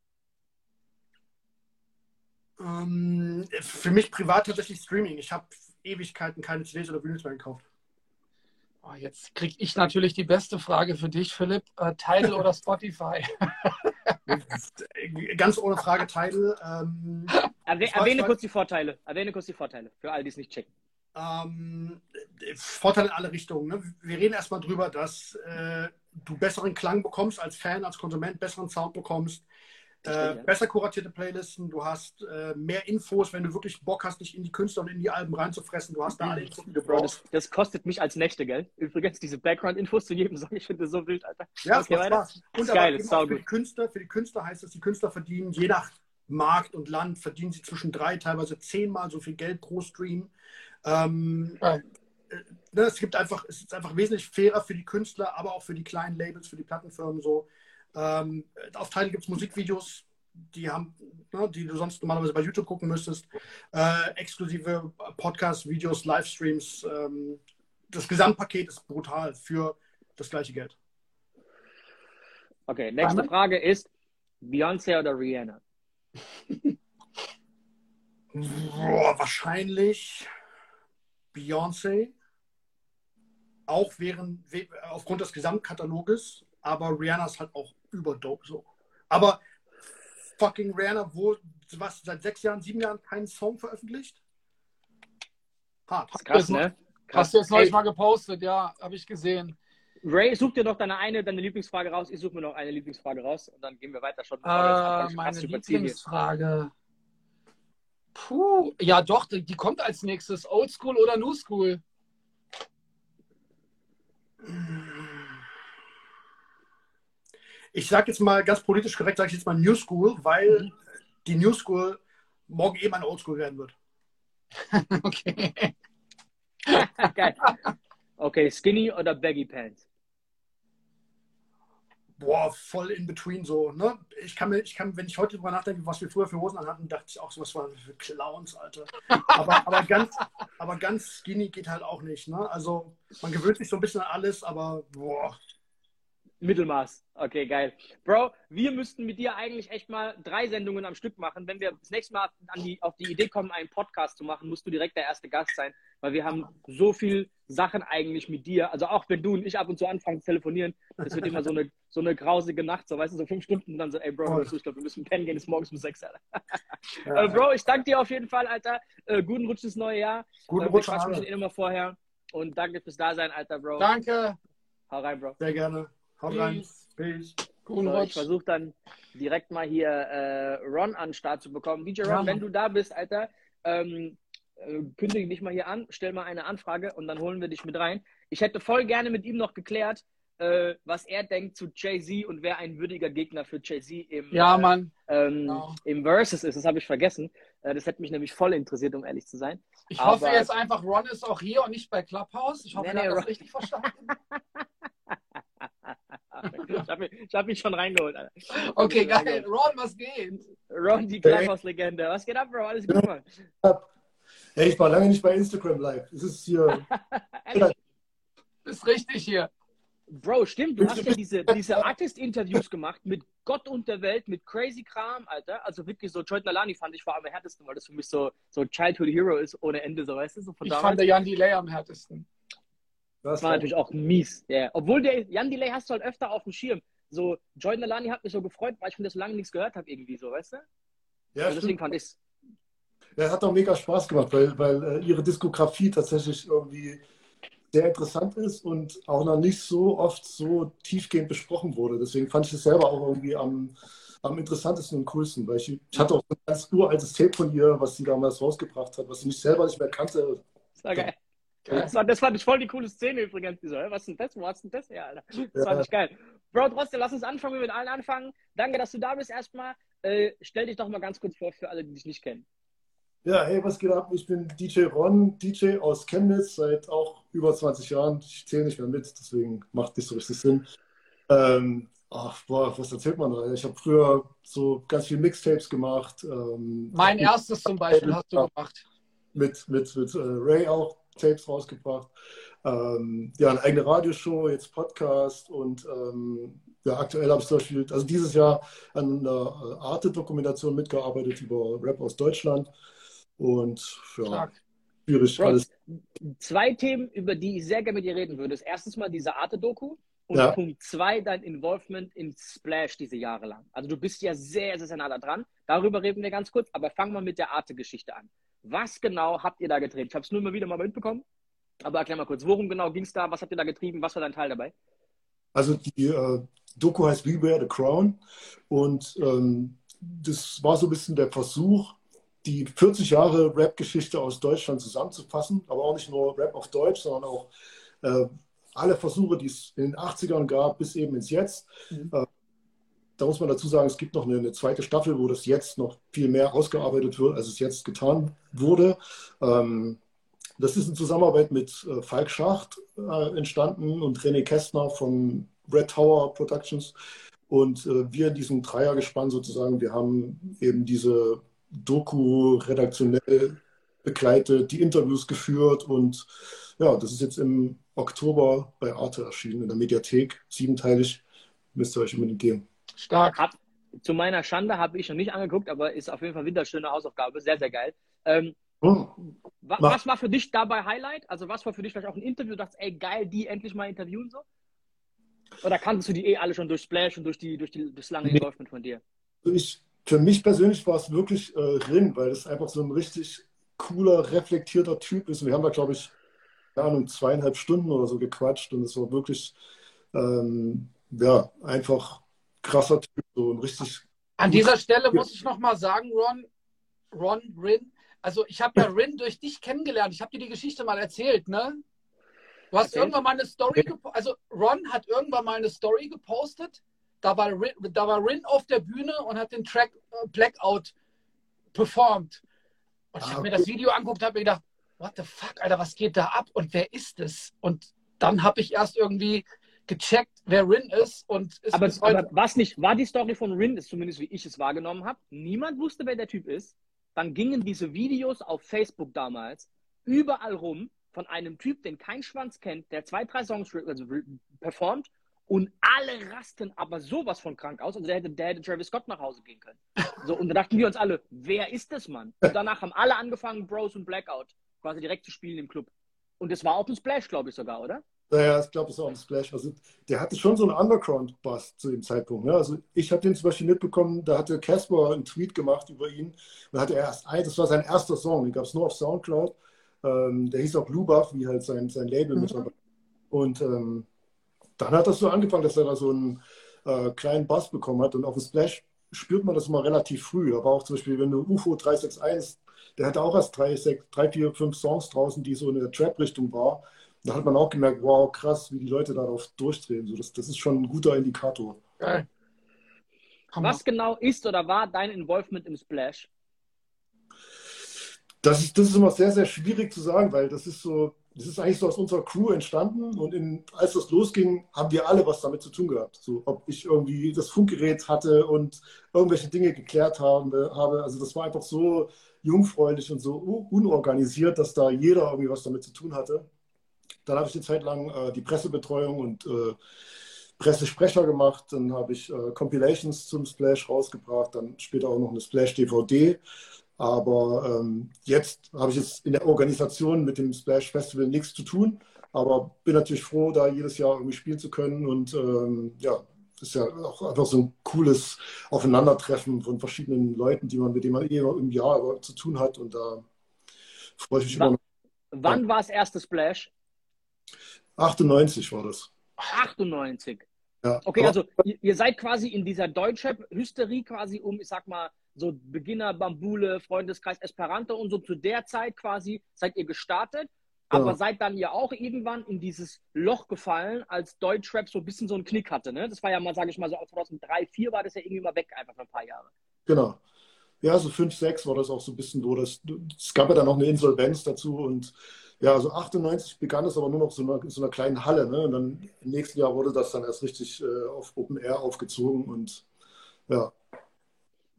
Ähm, für mich privat tatsächlich Streaming. Ich habe Ewigkeiten keine CDs oder Vinyls mehr gekauft. Oh, jetzt kriege ich natürlich die beste Frage für dich, Philipp. Äh, Tidal oder Spotify? Ganz ohne Frage Tidal. Ähm, Erwähne, erwähne kurz die Vorteile. Erwähne kurz die Vorteile für all die es nicht checken. Ähm, Vorteile in alle Richtungen. Ne? Wir reden erstmal drüber, dass äh, du besseren Klang bekommst als Fan, als Konsument, besseren Sound bekommst. Äh, besser kuratierte Playlisten, du hast äh, mehr Infos, wenn du wirklich Bock hast, dich in die Künstler und in die Alben reinzufressen. Du hast da alle Infos, die du brauchst. Das, das, kostet mich als Nächte, gell? Übrigens, diese Background-Infos zu jedem Song, ich finde das so wild, Alter. Ja, okay, Spaß. Und aber geil, eben auch für die Künstler, für die Künstler heißt es, die Künstler verdienen je nach Markt und Land verdienen sie zwischen drei, teilweise zehnmal so viel Geld pro Stream. Ähm, ja. Äh, ne, es gibt einfach, es ist einfach wesentlich fairer für die Künstler, aber auch für die kleinen Labels, für die Plattenfirmen so. Ähm, auf Teile gibt es Musikvideos, die haben, ne, die du sonst normalerweise bei YouTube gucken müsstest. Äh, exklusive Podcasts, Videos, Livestreams. Ähm, das Gesamtpaket ist brutal für das gleiche Geld. Okay, nächste Frage ist Beyoncé oder Rihanna? Boah, wahrscheinlich Beyoncé. Auch während, aufgrund des Gesamtkataloges, aber Rihanna ist halt auch überdope so. Aber fucking Rihanna, wo, was, seit sechs Jahren, sieben Jahren keinen Song veröffentlicht? Hart. Krass, ne? Krass. Hast du jetzt neulich mal gepostet, ja, habe ich gesehen. Ray, such dir doch deine eine, deine Lieblingsfrage raus. Ich suche mir noch eine Lieblingsfrage raus und dann gehen wir weiter schon. Äh, meine Lieblingsfrage. Puh, ja doch, die, die kommt als nächstes. Old School oder New School? Ich sage jetzt mal ganz politisch korrekt, sage ich jetzt mal New School, weil mhm. die New School morgen eben eine Old School werden wird. okay. Geil. Okay, Skinny oder Baggy Pants? boah, voll in between so, ne? Ich kann mir, ich kann, wenn ich heute drüber nachdenke, was wir früher für Hosen anhatten, dachte ich auch, so was waren für Clowns, Alter. Aber, aber, ganz, aber ganz skinny geht halt auch nicht, ne? Also man gewöhnt sich so ein bisschen an alles, aber boah. Mittelmaß. Okay, geil. Bro, wir müssten mit dir eigentlich echt mal drei Sendungen am Stück machen. Wenn wir das nächste Mal die, auf die Idee kommen, einen Podcast zu machen, musst du direkt der erste Gast sein, weil wir haben so viel Sachen eigentlich mit dir. Also auch wenn du und ich ab und zu anfangen zu telefonieren, das wird immer so eine, so eine grausige Nacht, so weißt du, so fünf Stunden und dann so, ey Bro, ich glaube, wir müssen pennen gehen, ist morgens um sechs, Alter. Ja. Äh, Bro, ich danke dir auf jeden Fall, Alter. Äh, guten Rutsch ins neue Jahr. Guten äh, Rutsch. Ich eh immer vorher. Und danke fürs Dasein, Alter, Bro. Danke. Hau rein, Bro. Sehr gerne. Hau rein. Peace. So, ich versuche dann direkt mal hier äh, Ron an den Start zu bekommen. DJ Ron, ja. wenn du da bist, Alter, ähm, äh, kündige dich mal hier an, stell mal eine Anfrage und dann holen wir dich mit rein. Ich hätte voll gerne mit ihm noch geklärt, äh, was er denkt zu Jay-Z und wer ein würdiger Gegner für Jay-Z im, ja, äh, Mann. Ähm, genau. im Versus ist. Das habe ich vergessen. Äh, das hätte mich nämlich voll interessiert, um ehrlich zu sein. Ich Aber, hoffe jetzt einfach, Ron ist auch hier und nicht bei Clubhouse. Ich hoffe, nee, nee, er hat das richtig verstanden. ich habe mich, hab mich schon reingeholt. Alter. Okay, geil. Ron, was geht? Ron, die Clubhouse-Legende. Was geht ab, Bro? Alles gut, Mann? Hey, ich war lange nicht bei Instagram live. Es ist hier. ist richtig hier. Bro, stimmt, du hast ja diese, diese Artist-Interviews gemacht mit Gott und der Welt, mit crazy Kram, Alter. Also wirklich so, Joy Nalani fand ich vor allem am härtesten, weil das für mich so, so Childhood Hero ist ohne Ende, so weißt du? So von ich damals. fand der Jan Delay am härtesten. Das war natürlich auch mies. Yeah. Obwohl der Jan Delay hast du halt öfter auf dem Schirm. So, Joy Nalani hat mich so gefreut, weil ich von das so lange nichts gehört habe, irgendwie so, weißt du? Ja, also deswegen fand ich Ja, hat auch mega Spaß gemacht, weil, weil äh, ihre Diskografie tatsächlich irgendwie sehr interessant ist und auch noch nicht so oft so tiefgehend besprochen wurde. Deswegen fand ich es selber auch irgendwie am, am interessantesten und coolsten, weil ich, ich hatte auch ein ganz uraltes Tape von ihr, was sie damals rausgebracht hat, was ich mich selber nicht mehr kannte. Das war geil. Das, war, das fand ich voll die coole Szene übrigens. Die so, was ist denn das? Wo hast denn das her, Alter? Das ja. fand ich geil. Bro, trotzdem, lass uns anfangen, wir mit allen anfangen. Danke, dass du da bist erstmal. Äh, stell dich doch mal ganz kurz vor für alle, die dich nicht kennen. Ja, hey, was geht ab? Ich bin DJ Ron, DJ aus Chemnitz seit auch über 20 Jahren. Ich zähle nicht mehr mit, deswegen macht nicht so richtig Sinn. Ähm, ach, boah, was erzählt man da? Ich habe früher so ganz viele Mixtapes gemacht. Ähm, mein erstes zum Beispiel hast du gemacht. Mit, mit, mit äh, Ray auch Tapes rausgebracht. Ähm, ja, eine eigene Radioshow, jetzt Podcast und ähm, ja, aktuell habe ich zum Beispiel, also dieses Jahr an einer äh, Arte-Dokumentation mitgearbeitet über Rap aus Deutschland. Und ja, schwierig Bro, alles. Zwei Themen, über die ich sehr gerne mit dir reden würde. Erstens mal diese Arte-Doku. Und ja. Punkt zwei, dein Involvement in Splash diese Jahre lang. Also du bist ja sehr, sehr, sehr nah da dran. Darüber reden wir ganz kurz, aber fangen wir mit der Arte-Geschichte an. Was genau habt ihr da getrieben? Ich habe es nur immer wieder mal mitbekommen, aber erklär mal kurz, worum genau ging es da? Was habt ihr da getrieben? Was war dein Teil dabei? Also die äh, Doku heißt We Wear the Crown und ähm, das war so ein bisschen der Versuch, die 40 Jahre Rap-Geschichte aus Deutschland zusammenzufassen, aber auch nicht nur Rap auf Deutsch, sondern auch äh, alle Versuche, die es in den 80ern gab, bis eben ins Jetzt. Mhm. Äh, da muss man dazu sagen, es gibt noch eine, eine, zweite Staffel, wo das jetzt noch viel mehr ausgearbeitet wird, als es jetzt getan wurde. Ähm, das ist in Zusammenarbeit mit äh, Falk Schacht äh, entstanden und René Kästner von Red Tower Productions. Und äh, wir in diesem Dreiergespann sozusagen, wir haben eben diese Doku redaktionell begleitet, die Interviews geführt und ja, das ist jetzt im Oktober bei Arte erschienen, in der Mediathek, siebenteilig, müsst ihr euch unbedingt geben. Stark. Hab, zu meiner Schande habe ich noch nicht angeguckt, aber ist auf jeden Fall wieder eine schöne Hausaufgabe, sehr, sehr geil. Ähm, oh. was, was war für dich dabei Highlight? Also was war für dich vielleicht auch ein Interview, du dachtest, ey geil, die endlich mal interviewen so? Oder kanntest du die eh alle schon durch Splash und durch, die, durch die, das lange Involvement von dir? Ich für mich persönlich war es wirklich äh, Rin, weil es einfach so ein richtig cooler, reflektierter Typ ist. wir haben da, glaube ich, keine Ahnung, zweieinhalb Stunden oder so gequatscht und es war wirklich, ähm, ja, einfach krasser Typ, so ein richtig. An dieser Stelle muss ich nochmal sagen, Ron, Ron, Rin, also ich habe ja Rin durch dich kennengelernt. Ich habe dir die Geschichte mal erzählt, ne? Du hast okay. irgendwann mal eine Story, also Ron hat irgendwann mal eine Story gepostet da war, Rin, da war Rin auf der Bühne und hat den Track äh, Blackout performt. Und Und ich habe mir das Video angeguckt und habe mir gedacht, what the fuck, Alter, was geht da ab und wer ist es? Und dann habe ich erst irgendwie gecheckt, wer Rin ist und ist aber, aber was nicht, war die Story von Rin, ist zumindest wie ich es wahrgenommen habe, niemand wusste, wer der Typ ist. Dann gingen diese Videos auf Facebook damals überall rum von einem Typ, den kein Schwanz kennt, der zwei, drei Songs also performt und alle rasten aber sowas von krank aus. Also der hätte, der hätte Travis Scott nach Hause gehen können. So, und da dachten wir uns alle, wer ist das, Mann? Und danach haben alle angefangen, Bros und Blackout quasi direkt zu spielen im Club. Und das war auch ein Splash, glaube ich sogar, oder? Naja, ich glaube, es war auch ein Splash. Also, der hatte schon so einen Underground-Bass zu dem Zeitpunkt. Ne? Also, ich habe den zum Beispiel mitbekommen, da hatte Casper einen Tweet gemacht über ihn. Und hatte er erst, das war sein erster Song, den gab es nur auf Soundcloud. Ähm, der hieß auch Blue Buff, wie halt sein, sein Label mhm. mit dabei. Und ähm, dann hat das so angefangen, dass er da so einen äh, kleinen Bass bekommen hat. Und auf dem Splash spürt man das immer relativ früh. Aber auch zum Beispiel, wenn du UFO 361, der hatte auch erst drei, sechs, drei vier, fünf Songs draußen, die so in der Trap-Richtung war. Da hat man auch gemerkt, wow, krass, wie die Leute darauf durchdrehen. So, das, das ist schon ein guter Indikator. Geil. Was genau ist oder war dein Involvement im Splash? Das ist, das ist immer sehr, sehr schwierig zu sagen, weil das ist so, das ist eigentlich so aus unserer Crew entstanden und in, als das losging, haben wir alle was damit zu tun gehabt. So, ob ich irgendwie das Funkgerät hatte und irgendwelche Dinge geklärt habe. Also das war einfach so jungfräulich und so unorganisiert, dass da jeder irgendwie was damit zu tun hatte. Dann habe ich eine Zeit lang äh, die Pressebetreuung und äh, Pressesprecher gemacht. Dann habe ich äh, Compilations zum Splash rausgebracht, dann später auch noch eine Splash-DVD. Aber ähm, jetzt habe ich jetzt in der Organisation mit dem Splash Festival nichts zu tun. Aber bin natürlich froh, da jedes Jahr irgendwie spielen zu können. Und ähm, ja, ist ja auch einfach so ein cooles Aufeinandertreffen von verschiedenen Leuten, die man mit denen man eh im Jahr zu tun hat. Und da freue ich mich wann, immer. Wann war das erste Splash? 98 war das. 98. Ja. Okay, also ihr, seid quasi in dieser Deutschrap-Hysterie quasi um, ich sag mal, so Beginner, Bambule, Freundeskreis, Esperanto und so zu der Zeit quasi seid ihr gestartet, aber ja. seid dann ja auch irgendwann in dieses Loch gefallen, als Deutschrap so ein bisschen so einen Knick hatte. Ne? Das war ja mal, sage ich mal, so 2003, 2004 war das ja irgendwie mal weg, einfach für ein paar Jahre. Genau. Ja, so 5, 6 war das auch so ein bisschen so. Das, es gab ja dann noch eine Insolvenz dazu und ja, also 98 begann es aber nur noch so in so einer kleinen Halle. Ne? Und dann im nächsten Jahr wurde das dann erst richtig äh, auf Open Air aufgezogen und ja.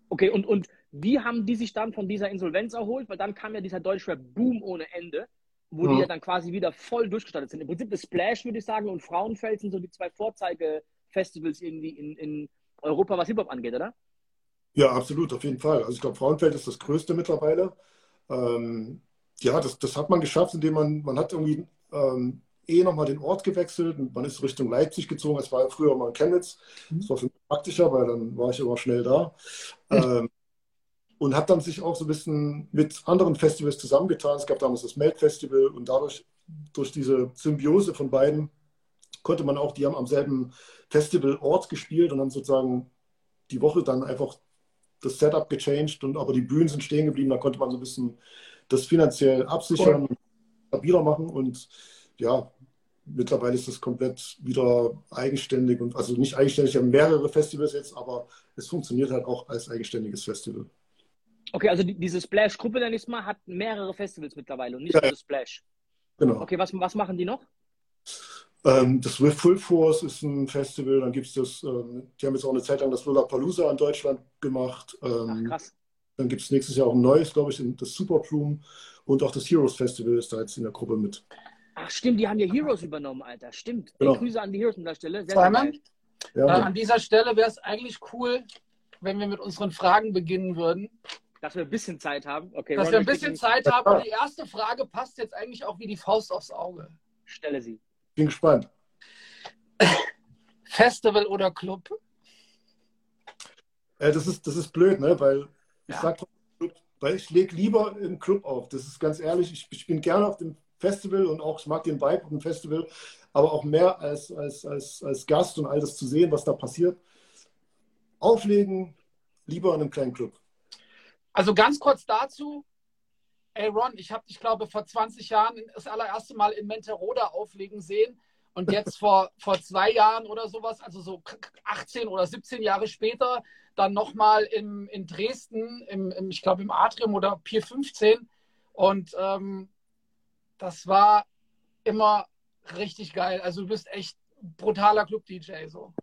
Okay, und, und wie haben die sich dann von dieser Insolvenz erholt? Weil dann kam ja dieser Deutschrap-Boom ohne Ende, wo ja. die ja dann quasi wieder voll durchgestartet sind. Im Prinzip das Splash, würde ich sagen, und Frauenfeld sind so die zwei Vorzeige-Festivals irgendwie in, in Europa, was Hip-Hop angeht, oder? Ja, absolut, auf jeden Fall. Also ich glaube, Frauenfeld ist das größte mittlerweile. Ähm, ja, das, das hat man geschafft, indem man, man hat irgendwie ähm, eh nochmal den Ort gewechselt und man ist Richtung Leipzig gezogen. Es war früher mal in Chemnitz. Mhm. Das war für mich praktischer, weil dann war ich immer schnell da. Ähm, und hat dann sich auch so ein bisschen mit anderen Festivals zusammengetan. Es gab damals das Melt-Festival und dadurch, durch diese Symbiose von beiden, konnte man auch, die haben am selben Festivalort gespielt und haben sozusagen die Woche dann einfach das Setup gechanged und aber die Bühnen sind stehen geblieben. Da konnte man so ein bisschen das finanziell absichern, cool. stabiler machen und ja, mittlerweile ist das komplett wieder eigenständig und also nicht eigenständig, wir haben mehrere Festivals jetzt, aber es funktioniert halt auch als eigenständiges Festival. Okay, also die, diese Splash-Gruppe, nenne ich mal, hat mehrere Festivals mittlerweile und nicht ja, nur Splash. Genau. Okay, was, was machen die noch? Ähm, das With Full Force ist ein Festival, dann gibt es das, ähm, die haben jetzt auch eine Zeit lang das Lollapalooza in Deutschland gemacht. Ähm, Ach, krass. Dann gibt es nächstes Jahr auch ein neues, glaube ich, das Super Plume und auch das Heroes Festival ist da jetzt in der Gruppe mit. Ach stimmt, die haben ja Heroes übernommen, Alter. Stimmt. Genau. Grüße an die Heroes an der Stelle. Sehr, Simon, sehr ja, äh, an dieser Stelle wäre es eigentlich cool, wenn wir mit unseren Fragen beginnen würden. Dass wir ein bisschen Zeit haben. Okay, Dass Ron, wir ein bisschen Zeit haben. Und die erste Frage passt jetzt eigentlich auch wie die Faust aufs Auge. Stelle sie. Bin gespannt. Festival oder Club? Äh, das, ist, das ist blöd, ne? weil ich ja. sage, weil ich lege lieber im Club auf. Das ist ganz ehrlich. Ich, ich, bin gerne auf dem Festival und auch ich mag den Vibe auf dem Festival, aber auch mehr als, als, als, als Gast und all das zu sehen, was da passiert. Auflegen, lieber in einem kleinen Club. Also ganz kurz dazu. Ey Ron, ich habe dich, glaube vor 20 Jahren das allererste Mal in Menteroda auflegen sehen. Und jetzt vor, vor zwei Jahren oder sowas, also so 18 oder 17 Jahre später, dann nochmal in Dresden, im, im ich glaube im Atrium oder Pier 15. Und ähm, das war immer richtig geil. Also du bist echt brutaler Club-DJ. So.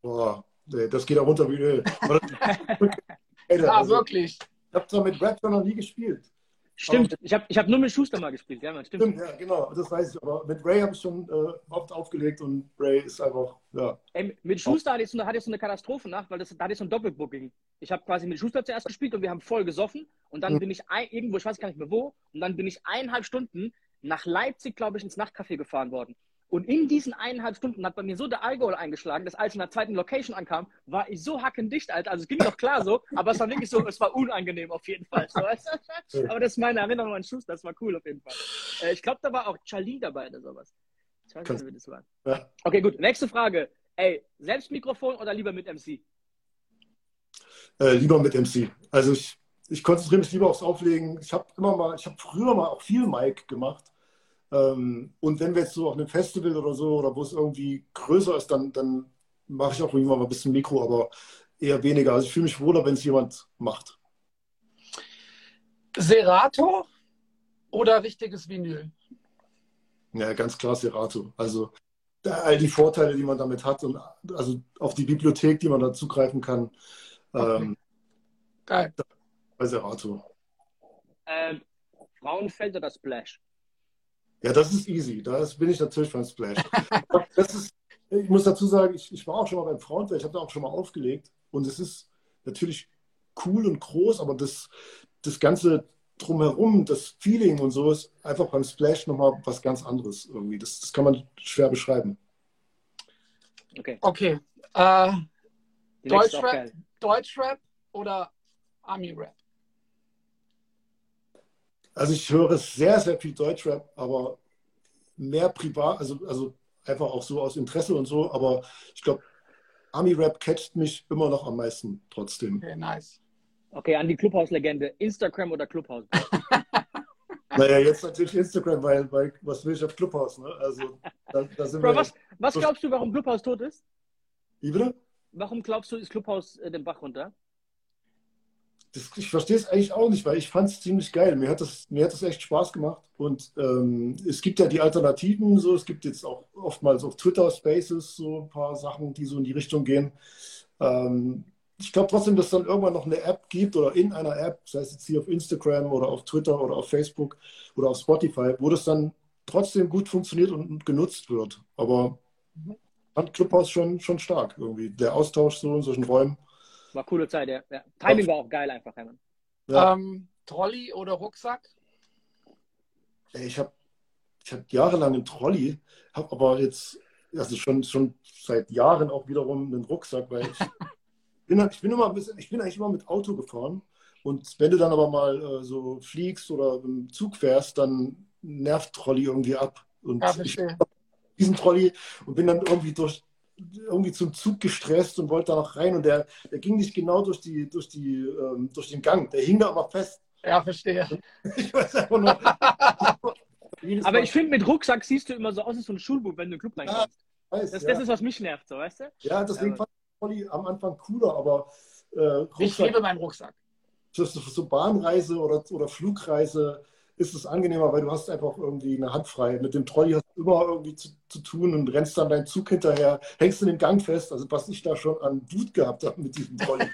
Boah, das geht auch runter wie Öl. ja, also, wirklich. Ich habe zwar mit Rap noch nie gespielt. Stimmt, ich habe ich hab nur mit Schuster mal gespielt, ja, man, stimmt. stimmt. Ja, genau, das weiß ich. Aber mit Ray habe ich schon äh, oft aufgelegt und Ray ist einfach, ja. Ey, mit Schuster hatte ich, so eine, hatte ich so eine Katastrophe nach, weil das, da hatte ich so ein Doppelbooking. Ich habe quasi mit Schuster zuerst gespielt und wir haben voll gesoffen und dann mhm. bin ich ein, irgendwo, ich weiß gar nicht mehr wo, und dann bin ich eineinhalb Stunden nach Leipzig, glaube ich, ins Nachtcafé gefahren worden. Und in diesen eineinhalb Stunden hat bei mir so der Alkohol eingeschlagen, dass als ich in der zweiten Location ankam, war ich so hackendicht, Alter. Also es ging doch klar so, aber es war wirklich so, es war unangenehm auf jeden Fall. So, aber das ist meine Erinnerung an Schuster, das war cool auf jeden Fall. Äh, ich glaube, da war auch Charlie dabei oder sowas. Ich weiß nicht, wie das war. Okay, gut. Nächste Frage. Ey, selbst Mikrofon oder lieber mit MC? Äh, lieber mit MC. Also ich, ich konzentriere mich lieber aufs Auflegen. Ich habe immer mal, ich habe früher mal auch viel Mic gemacht ähm, und wenn wir jetzt so auf einem Festival oder so, oder wo es irgendwie größer ist, dann, dann mache ich auch irgendwann mal ein bisschen Mikro, aber eher weniger. Also ich fühle mich wohler, wenn es jemand macht. Serato oder richtiges Vinyl? Ja, ganz klar Serato. Also all die Vorteile, die man damit hat und also auf die Bibliothek, die man da zugreifen kann. Okay. Ähm, Geil. Bei Serato. Ähm, Frauenfeld oder Splash? Ja, das ist easy. Da bin ich natürlich beim Splash. das ist, ich muss dazu sagen, ich, ich war auch schon mal beim Frauenfeld, ich habe da auch schon mal aufgelegt. Und es ist natürlich cool und groß, aber das, das Ganze drumherum, das Feeling und so ist einfach beim Splash nochmal was ganz anderes irgendwie. Das, das kann man schwer beschreiben. Okay. Okay. Äh, Deutschrap, Deutschrap oder Army-Rap? Also ich höre sehr, sehr viel Deutschrap, aber mehr privat, also, also einfach auch so aus Interesse und so, aber ich glaube, Ami-Rap catcht mich immer noch am meisten trotzdem. Okay, nice. Okay, an die Clubhouse-Legende. Instagram oder Clubhouse? naja, jetzt natürlich Instagram, weil, weil was will ich auf Clubhouse? Ne? Also, da, da sind Bro, wir was, was glaubst du, warum Clubhouse tot ist? Wie bitte? Warum glaubst du, ist Clubhouse äh, den Bach runter? Das, ich verstehe es eigentlich auch nicht, weil ich fand es ziemlich geil. Mir hat, das, mir hat das echt Spaß gemacht. Und ähm, es gibt ja die Alternativen, so es gibt jetzt auch oftmals auf Twitter Spaces so ein paar Sachen, die so in die Richtung gehen. Ähm, ich glaube trotzdem, dass es dann irgendwann noch eine App gibt oder in einer App, sei es jetzt hier auf Instagram oder auf Twitter oder auf Facebook oder auf Spotify, wo das dann trotzdem gut funktioniert und genutzt wird. Aber fand Clubhouse schon, schon stark irgendwie. Der Austausch so in solchen Räumen. War coole Zeit, ja. ja. Timing war auch geil einfach, Hermann. Ja. Ähm, Trolley oder Rucksack? Ich habe ich hab jahrelang einen Trolley, habe aber jetzt, also schon, schon seit Jahren auch wiederum einen Rucksack, weil ich bin, ich bin immer ein bisschen, ich bin eigentlich immer mit Auto gefahren. Und wenn du dann aber mal äh, so fliegst oder im Zug fährst, dann nervt Trolley irgendwie ab. Und ja, ich diesen Trolley und bin dann irgendwie durch irgendwie zum Zug gestresst und wollte da noch rein und der, der ging nicht genau durch, die, durch, die, ähm, durch den Gang. Der hing da aber fest. Ja, verstehe. Ich weiß einfach nur. aber ich finde, mit Rucksack siehst du immer so aus wie so ein Schulbuch, wenn du in den Club reinkommst. Ja, weiß, das, ja. das ist, was mich nervt, so, weißt du? Ja, deswegen fand ich Polly am Anfang cooler, aber äh, Rucksack, Ich liebe meinen Rucksack. Für so Bahnreise oder, oder Flugreise ist es angenehmer, weil du hast einfach irgendwie eine Hand frei. Mit dem Trolley hast du immer irgendwie zu, zu tun und rennst dann deinen Zug hinterher, hängst in den Gang fest. Also was ich da schon an Wut gehabt habe mit diesem Trolley.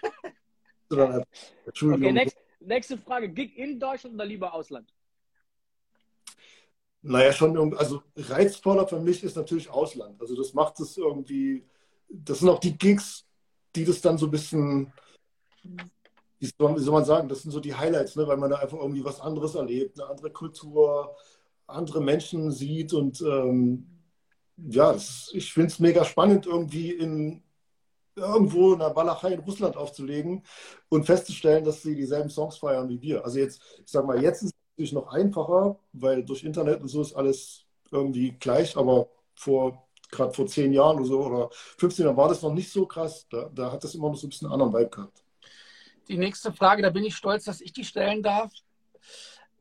okay, next, nächste Frage. Gig in Deutschland oder lieber Ausland? Naja, schon, also reizvoller für mich ist natürlich Ausland. Also das macht es irgendwie, das sind auch die Gigs, die das dann so ein bisschen wie soll, man sagen, das sind so die Highlights, ne? weil man da einfach irgendwie was anderes erlebt, eine andere Kultur, andere Menschen sieht und ähm, ja, ist, ich finde es mega spannend, irgendwie in irgendwo in der Walachei in Russland aufzulegen und festzustellen, dass sie dieselben Songs feiern wie wir. Also jetzt, ich sag mal, jetzt ist es natürlich noch einfacher, weil durch Internet und so ist alles irgendwie gleich, aber vor gerade vor zehn Jahren oder so oder 15 Jahren war das noch nicht so krass. Da, da hat das immer noch so ein bisschen einen anderen Vibe gehabt die nächste Frage, da bin ich stolz, dass ich die stellen darf.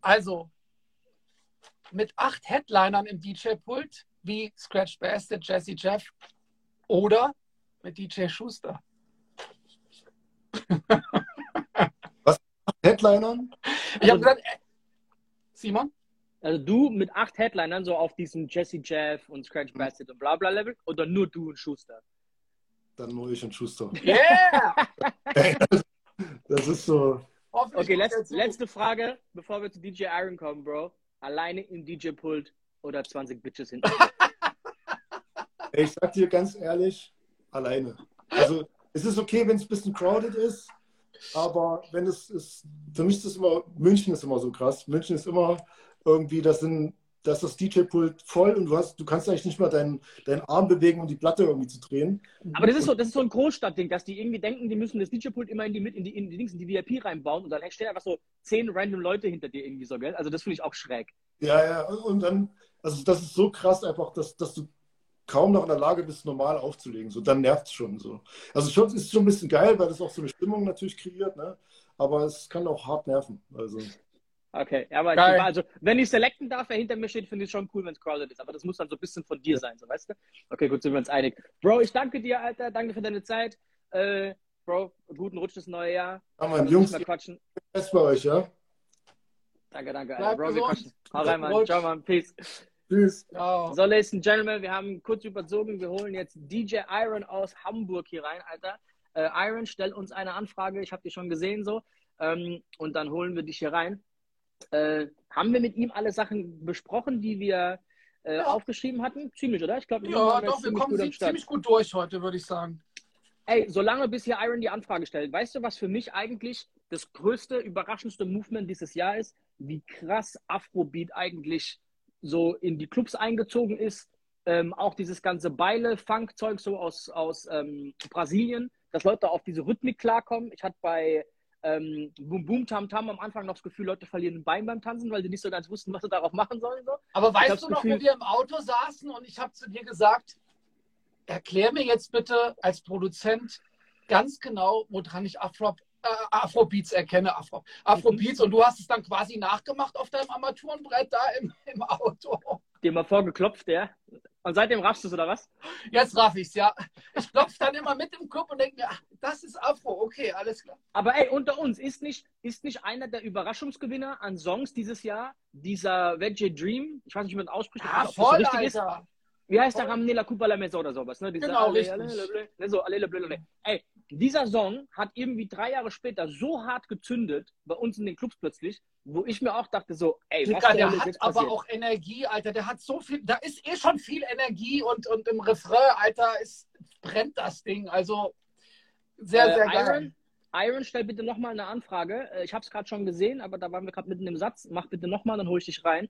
Also, mit acht Headlinern im DJ-Pult wie Scratch Bastard, Jesse Jeff oder mit DJ Schuster? Was? Headlinern? Ich habe gesagt, äh, Simon? Also du mit acht Headlinern so auf diesem Jesse Jeff und Scratch Bastard und bla bla Level oder nur du und Schuster? Dann nur ich und Schuster. Yeah! das ist so. Okay, letzte, letzte Frage, bevor wir zu DJ Iron kommen, Bro. Alleine im DJ-Pult oder 20 Bitches hinten? ich sag dir ganz ehrlich, alleine. Also es ist okay, wenn es ein bisschen crowded ist, aber wenn es ist, für mich ist es immer, München ist immer so krass. München ist immer irgendwie, das sind da ist das DJ-Pult voll und du, hast, du kannst eigentlich nicht mal deinen, deinen Arm bewegen, um die Platte irgendwie zu drehen. Aber das ist so, das ist so ein Großstadtding, dass die irgendwie denken, die müssen das DJ-Pult immer in die, in die, in die, Dings, in die VIP reinbauen und dann stehen einfach so zehn random Leute hinter dir irgendwie so, gell? Also das finde ich auch schräg. Ja, ja, und dann, also das ist so krass einfach, dass, dass du kaum noch in der Lage bist, normal aufzulegen. So, dann nervt es schon so. Also schon, ist schon ein bisschen geil, weil das auch so eine Stimmung natürlich kreiert, ne? Aber es kann auch hart nerven. Also. Okay, aber Geil. also wenn ich selecten darf, wer hinter mir steht, finde ich schon cool, wenn es crowded ist. Aber das muss dann so ein bisschen von dir sein, so weißt du? Okay, gut, sind wir uns einig. Bro, ich danke dir, Alter. Danke für deine Zeit. Äh, Bro, guten Rutsch das neue Jahr. Ja, Mann, Jungs, quatschen. Best bei euch, ja? Danke, danke, Alter. Bro, wir quatschen. Hau rein, Mann. Ciao, Mann. Peace. Tschüss. So, Ladies and Gentlemen, wir haben kurz überzogen. Wir holen jetzt DJ Iron aus Hamburg hier rein, Alter. Äh, Iron, stell uns eine Anfrage. Ich habe dich schon gesehen, so. Ähm, und dann holen wir dich hier rein. Äh, haben wir mit ihm alle Sachen besprochen, die wir äh, ja. aufgeschrieben hatten? Ziemlich, oder? Ich glaube, ja, doch, wir kommen gut ziemlich gut durch heute, würde ich sagen. Ey, solange bis hier Iron die Anfrage stellt, weißt du, was für mich eigentlich das größte, überraschendste Movement dieses Jahr ist? Wie krass Afrobeat eigentlich so in die Clubs eingezogen ist. Ähm, auch dieses ganze Beile-Funk-Zeug so aus, aus ähm, Brasilien, dass Leute auf diese Rhythmik klarkommen. Ich hatte bei ähm, Boom Boom Tam Tam am Anfang noch das Gefühl, Leute verlieren ein Bein beim Tanzen, weil sie nicht so ganz wussten, was sie darauf machen sollen. So. Aber weißt du noch, Gefühl, wo wir im Auto saßen und ich habe zu dir gesagt, erklär mir jetzt bitte als Produzent ganz genau, woran ich Afro, äh, Afrobeats erkenne. Afro, Afrobeats mhm. und du hast es dann quasi nachgemacht auf deinem Armaturenbrett da im, im Auto. Dir mal vorgeklopft, ja? Und seitdem raffst du es, oder was? Jetzt raff ich's, ja. Ich klopfe dann immer mit im Club und denke mir, ach, das ist Afro, okay, alles klar. Aber ey, unter uns, ist nicht, ist nicht einer der Überraschungsgewinner an Songs dieses Jahr dieser Veggie Dream? Ich weiß nicht, wie man ausspricht. Ah, voll, so Alter. Ist. Wie heißt der Ramnela Kupa La Mesa oder sowas? Ne? Dieser genau, richtig. Ey, dieser Song hat irgendwie drei Jahre später so hart gezündet, bei uns in den Clubs plötzlich, wo ich mir auch dachte, so, ey, Digga, was der hat aber auch Energie, Alter. Der hat so viel, da ist eh schon viel Energie und, und im Refrain, Alter, ist, brennt das Ding. Also sehr, äh, sehr geil. Iron, Iron, stell bitte nochmal eine Anfrage. Äh, ich habe es gerade schon gesehen, aber da waren wir gerade mitten im Satz. Mach bitte nochmal, dann hole ich dich rein.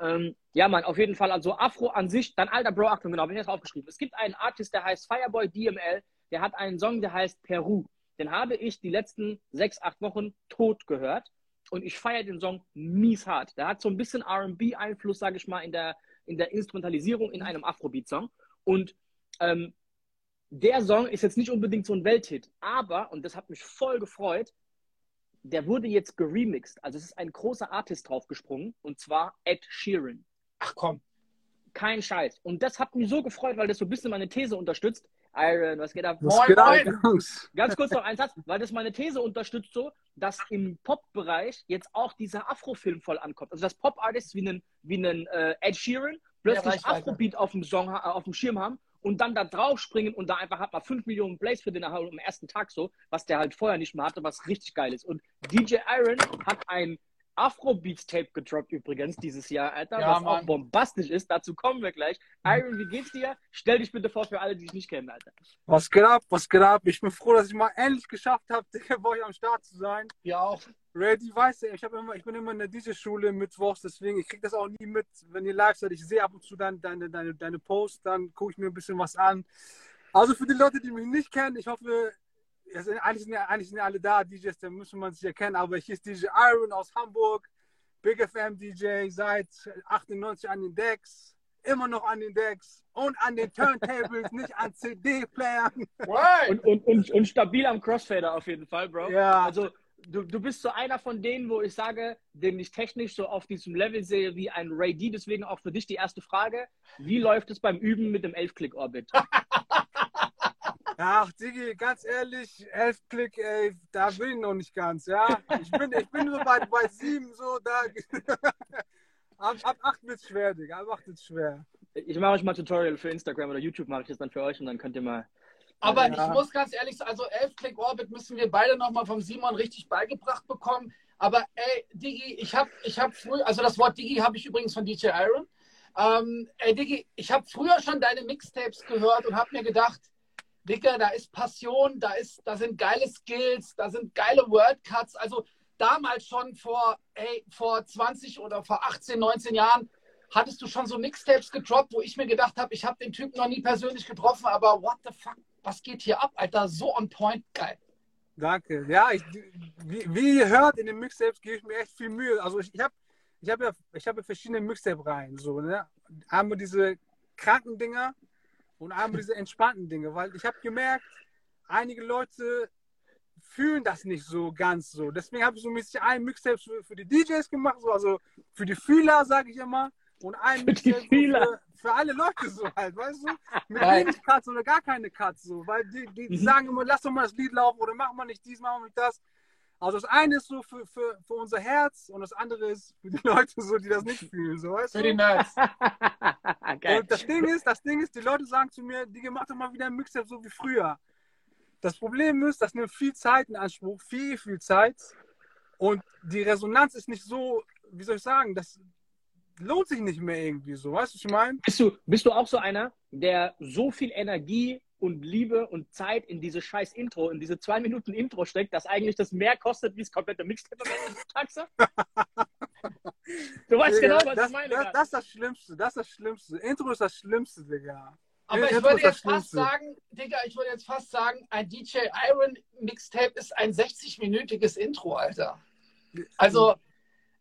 Ähm, ja, Mann, auf jeden Fall. Also Afro an sich, dann alter Bro, Achtung, genau, bin ich jetzt aufgeschrieben. Es gibt einen Artist, der heißt Fireboy DML der hat einen Song, der heißt Peru. Den habe ich die letzten sechs, acht Wochen tot gehört. Und ich feiere den Song mies hart. Der hat so ein bisschen RB-Einfluss, sage ich mal, in der, in der Instrumentalisierung in einem Afrobeat-Song. Und ähm, der Song ist jetzt nicht unbedingt so ein Welthit, aber, und das hat mich voll gefreut, der wurde jetzt geremixed. Also es ist ein großer Artist draufgesprungen, und zwar Ed Sheeran. Ach komm. Kein Scheiß. Und das hat mich so gefreut, weil das so ein bisschen meine These unterstützt. Iron, was geht ab? Was moin, geht moin. Ab, Ganz kurz noch ein Satz, weil das meine These unterstützt so, dass im Pop-Bereich jetzt auch dieser Afro-Film voll ankommt. Also dass Pop-Artists wie einen, wie einen äh, Ed Sheeran plötzlich ja, Afrobeat auf dem Song, äh, auf dem Schirm haben und dann da drauf springen und da einfach hat man 5 Millionen Plays für den am ersten Tag so, was der halt vorher nicht mehr hatte, was richtig geil ist. Und DJ Iron hat ein Afrobeats-Tape gedroppt übrigens dieses Jahr, Alter, ja, was Mann. auch bombastisch ist. Dazu kommen wir gleich. Iron, wie geht's dir? Stell dich bitte vor für alle, die dich nicht kennen, Alter. Was geht ab? Was geht ab? Ich bin froh, dass ich mal endlich geschafft habe, bei euch am Start zu sein. Ja auch. Ready, weißt du, ich, immer, ich bin immer in der DJ-Schule mittwochs, deswegen, ich krieg das auch nie mit, wenn ihr live seid. Ich sehe ab und zu dann deine, deine, deine Posts, dann gucke ich mir ein bisschen was an. Also für die Leute, die mich nicht kennen, ich hoffe, sind, eigentlich, sind ja, eigentlich sind alle da, DJs, da müssen man sich erkennen, aber hier ist DJ Iron aus Hamburg, Big FM DJ seit 98 an den Decks, immer noch an den Decks und an den Turntables, nicht an CD-Playern. Und, und, und, und, stabil am Crossfader auf jeden Fall, Bro. Ja. Also du, du bist so einer von denen, wo ich sage, den ich technisch so auf diesem Level sehe wie ein Ray D. Deswegen auch für dich die erste Frage. Wie läuft es beim Üben mit dem 11-Click-Orbit? Ach, Digi, ganz ehrlich, 11 Klick, ey, da bin ich noch nicht ganz, ja. Ich bin, ich bin so bei, bei 7, so, da. ab, ab 8 wird es schwer, Digga, ab 8 wird schwer. Ich mache euch mal Tutorial für Instagram oder YouTube, mache ich das dann für euch und dann könnt ihr mal aber ja. ich muss ganz ehrlich sagen, also 11 Click Orbit müssen wir beide nochmal vom Simon richtig beigebracht bekommen. Aber ey, Digi, ich habe ich hab früher, also das Wort Digi habe ich übrigens von DJ Iron. Ähm, ey, Digi, ich habe früher schon deine Mixtapes gehört und habe mir gedacht, Digga, da ist Passion, da, ist, da sind geile Skills, da sind geile Wordcuts. Also damals schon vor, ey, vor 20 oder vor 18, 19 Jahren hattest du schon so Mixtapes gedroppt, wo ich mir gedacht habe, ich habe den Typen noch nie persönlich getroffen, aber what the fuck, was geht hier ab, Alter? So on point, geil. Danke. Ja, ich, wie, wie, ihr hört, in den Mixtapes gebe ich mir echt viel Mühe. Also ich, ich habe ich hab ja, hab ja verschiedene Mixtape-Reihen. So, ne? Einmal diese kranken Dinger und einmal diese entspannten Dinge. Weil ich habe gemerkt, einige Leute fühlen das nicht so ganz so. Deswegen habe ich so mäßig ein Mixtape für, für, die DJs gemacht, so, also für die Fühler, sage ich immer und ein Mixtape für, für, alle Leute so halt, weißt du? Mit wenig Cuts oder gar keine Cuts so, weil die, die, die mhm. sagen immer, lass doch mal das Lied laufen oder mach mal nicht dies, mach mal nicht das. Also das eine ist so für, für, für unser Herz und das andere ist für die Leute so, die das nicht fühlen, so weißt du? Für die Nerds. und das Ding ist, das Ding ist, die Leute sagen zu mir, die mach doch mal wieder ein Mixtape so wie früher. Das Problem ist, das nimmt viel Zeit in Anspruch, viel, viel Zeit. Und die Resonanz ist nicht so, wie soll ich sagen, das, lohnt sich nicht mehr irgendwie so. Weißt du, was ich meine? Bist du, bist du auch so einer, der so viel Energie und Liebe und Zeit in diese scheiß Intro, in diese zwei Minuten Intro steckt, dass eigentlich das mehr kostet, wie das komplette Mixtape Taxe? Du weißt Digga, genau, was das, ich meine. Das, das, ist das Schlimmste, das ist das Schlimmste. Intro ist das Schlimmste, Digga. Aber ich würde jetzt fast sagen, Digga, ich würde jetzt fast sagen, ein DJ Iron Mixtape ist ein 60-minütiges Intro, Alter. Also,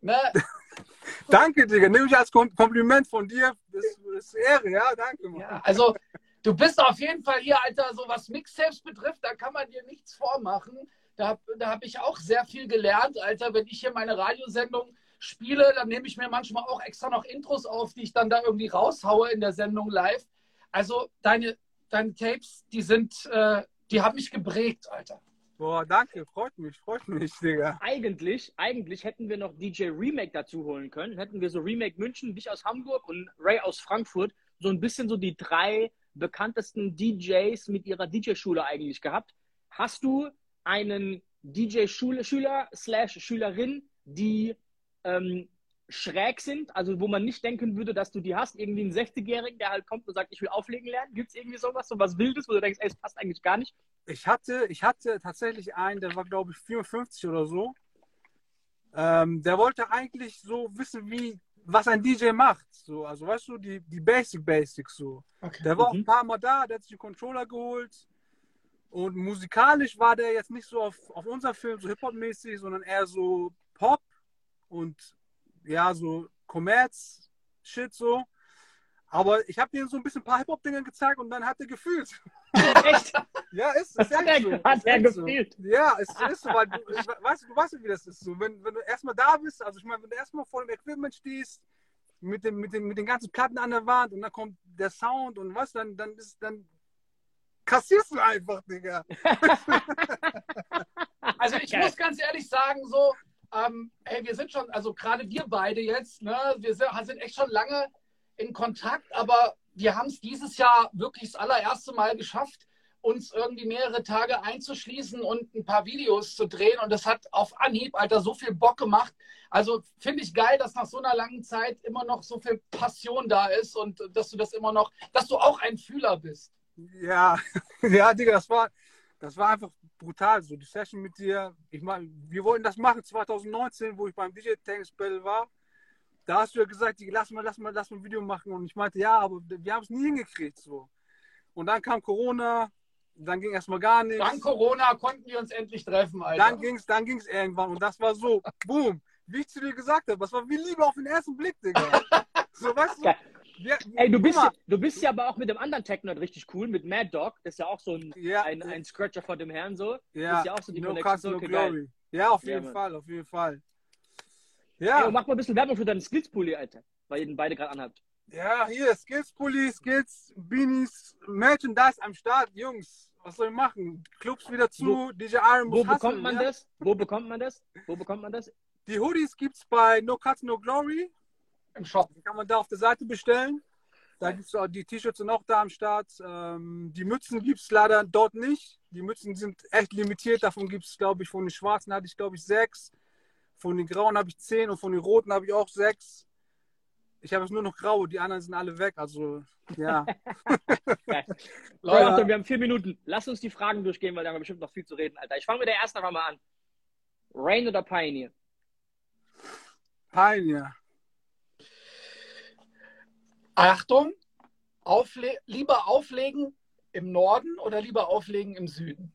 ne, danke, Digga. Nehme ich als Kompliment von dir. Das, das ist Ehre, ja, danke. Mann. Ja, also, du bist auf jeden Fall hier, Alter, so was Mixtapes betrifft, da kann man dir nichts vormachen. Da, da habe ich auch sehr viel gelernt, Alter. Wenn ich hier meine Radiosendung spiele, dann nehme ich mir manchmal auch extra noch Intros auf, die ich dann da irgendwie raushaue in der Sendung live. Also, deine, deine Tapes, die sind, äh, die haben mich geprägt, Alter. Boah, danke, freut mich, freut mich, Digga. Eigentlich, eigentlich hätten wir noch DJ Remake dazu holen können. Hätten wir so Remake München, dich aus Hamburg und Ray aus Frankfurt, so ein bisschen so die drei bekanntesten DJs mit ihrer DJ-Schule eigentlich gehabt. Hast du einen DJ-Schüler slash Schülerin, die ähm, schräg sind, also wo man nicht denken würde, dass du die hast, irgendwie einen 60-Jährigen, der halt kommt und sagt, ich will auflegen lernen. Gibt es irgendwie sowas, so was Wildes, wo du denkst, ey, es passt eigentlich gar nicht? Ich hatte, ich hatte tatsächlich einen, der war, glaube ich, 54 oder so. Ähm, der wollte eigentlich so wissen, wie, was ein DJ macht. So, also weißt du, die, die Basic Basics so. Okay. Der war mhm. auch ein paar Mal da, der hat sich einen Controller geholt. Und musikalisch war der jetzt nicht so auf, auf unser Film so Hip-Hop-mäßig, sondern eher so Pop und ja, so Commerz-Shit so. Aber ich habe dir so ein bisschen ein paar Hip-Hop-Dinger gezeigt und dann hat er gefühlt. Echt? ja, ist, ist echt so. Hat er gefühlt? So. Ja, es ist so, weil du, ich, weißt, du weißt, wie das ist. So, wenn, wenn du erstmal da bist, also ich meine, wenn du erstmal vor dem Equipment stehst, mit, dem, mit, dem, mit den ganzen Platten an der Wand und dann kommt der Sound und was, dann, dann, ist, dann kassierst du einfach, Digga. also ich muss ganz ehrlich sagen, so, ähm, hey, wir sind schon, also gerade wir beide jetzt, ne, wir sind echt schon lange in Kontakt, aber wir haben es dieses Jahr wirklich das allererste Mal geschafft, uns irgendwie mehrere Tage einzuschließen und ein paar Videos zu drehen. Und das hat auf Anhieb, Alter, so viel Bock gemacht. Also finde ich geil, dass nach so einer langen Zeit immer noch so viel Passion da ist und dass du das immer noch, dass du auch ein Fühler bist. Ja, ja, Digga, das war, das war einfach brutal. So die Session mit dir. Ich meine, wir wollten das machen 2019, wo ich beim DJ Tanks Battle war. Da hast du ja gesagt, lass mal, lass mal, lass mal ein Video machen. Und ich meinte, ja, aber wir haben es nie hingekriegt. So. Und dann kam Corona, dann ging erstmal gar nichts. Dank Corona konnten wir uns endlich treffen, Alter. Dann ging es dann ging's irgendwann und das war so, boom, wie ich zu dir gesagt habe, das war wie Liebe auf den ersten Blick, Digga. so, weißt du, wir, Ey, du bist, ja, du bist ja aber auch mit dem anderen Techno richtig cool, mit Mad Dog. Das ist ja auch so ein, ja. ein, ein Scratcher vor dem Herrn so. Ja, das ist ja auch so die no Connection. No okay, Glory. Ja, auf jeden ja, Fall, auf jeden Fall. Ja. Ey, mach mal ein bisschen Werbung für deinen Skills-Pulli, Alter. Weil ihr den beide gerade anhabt. Ja, hier, Skills-Pulli, Skills, Beanies, Merchandise am Start, Jungs. Was soll ich machen? Clubs wieder zu, wo, DJ Iron muss Wo bekommt hustlen, man ja? das? Wo bekommt man das? Wo bekommt man das? Die Hoodies gibt's bei No Cuts No Glory. Im Shop. Die kann man da auf der Seite bestellen. Da gibt es auch die T-Shirts sind auch da am Start. Ähm, die Mützen gibt es leider dort nicht. Die Mützen sind echt limitiert. Davon gibt es, glaube ich, von den schwarzen hatte ich, glaube ich, sechs. Von den grauen habe ich zehn und von den roten habe ich auch sechs. Ich habe jetzt nur noch graue, die anderen sind alle weg. Also, ja. Leute, wir haben vier Minuten. Lass uns die Fragen durchgehen, weil da haben wir bestimmt noch viel zu reden, Alter. Ich fange mit der ersten einfach mal an. Rain oder Pioneer? Pioneer. Achtung, aufle lieber auflegen im Norden oder lieber auflegen im Süden?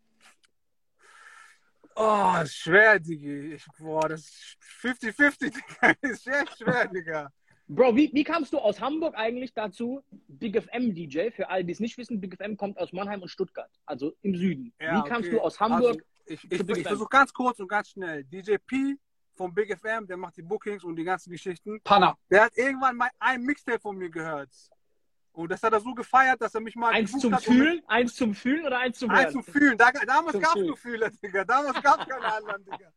Oh, ist schwer, Digi. Ich, boah, das ist 50-50, Digga. ist sehr schwer, Digga. Bro, wie, wie kamst du aus Hamburg eigentlich dazu, Big FM DJ? Für alle, die es nicht wissen, Big FM kommt aus Mannheim und Stuttgart, also im Süden. Ja, wie kamst okay. du aus Hamburg? Also, ich, ich, ich versuche ganz kurz und ganz schnell. DJ P vom Big FM, der macht die Bookings und die ganzen Geschichten. Panna. Der hat irgendwann mal ein Mixtape von mir gehört. Und das hat er so gefeiert, dass er mich mal. Eins zum Fühlen? Eins zum Fühlen oder eins zum Hören? Eins zum Fühlen. Da, damals gab es nur Fühler, Digga. Damals gab es keine anderen, Digga.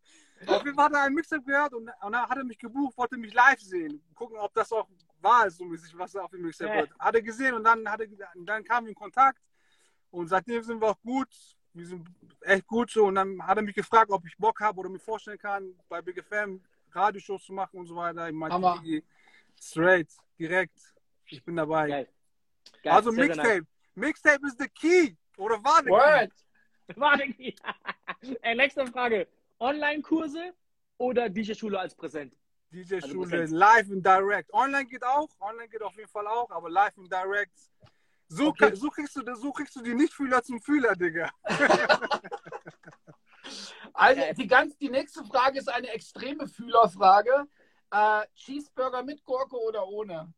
Auf jeden Fall hat er ein Mixtape gehört und, und dann hat er mich gebucht, wollte mich live sehen. Gucken, ob das auch wahr ist, so mäßig, was er auf dem Mixtape ja. hört. Hat er gesehen und dann, hat er, dann kamen wir in Kontakt. Und seitdem sind wir auch gut wir sind echt gut so. Und dann hat er mich gefragt, ob ich Bock habe oder mir vorstellen kann, bei Big FM Radioshows zu machen und so weiter. Ich meinte, straight, direkt. Ich bin dabei. Geil. Geil. Also Mixtape. Mixtape ist the key. Oder war der Word. Key? War der Key. Ey, nächste Frage. Online-Kurse oder DJ-Schule als Präsent? DJ-Schule, also live und direct. Online geht auch. Online geht auf jeden Fall auch, aber live und direct so, okay. so, kriegst du, so kriegst du die Nicht-Fühler zum Fühler, Digga. also, die, ganz, die nächste Frage ist eine extreme Fühlerfrage. Äh, Cheeseburger mit Gurke oder ohne?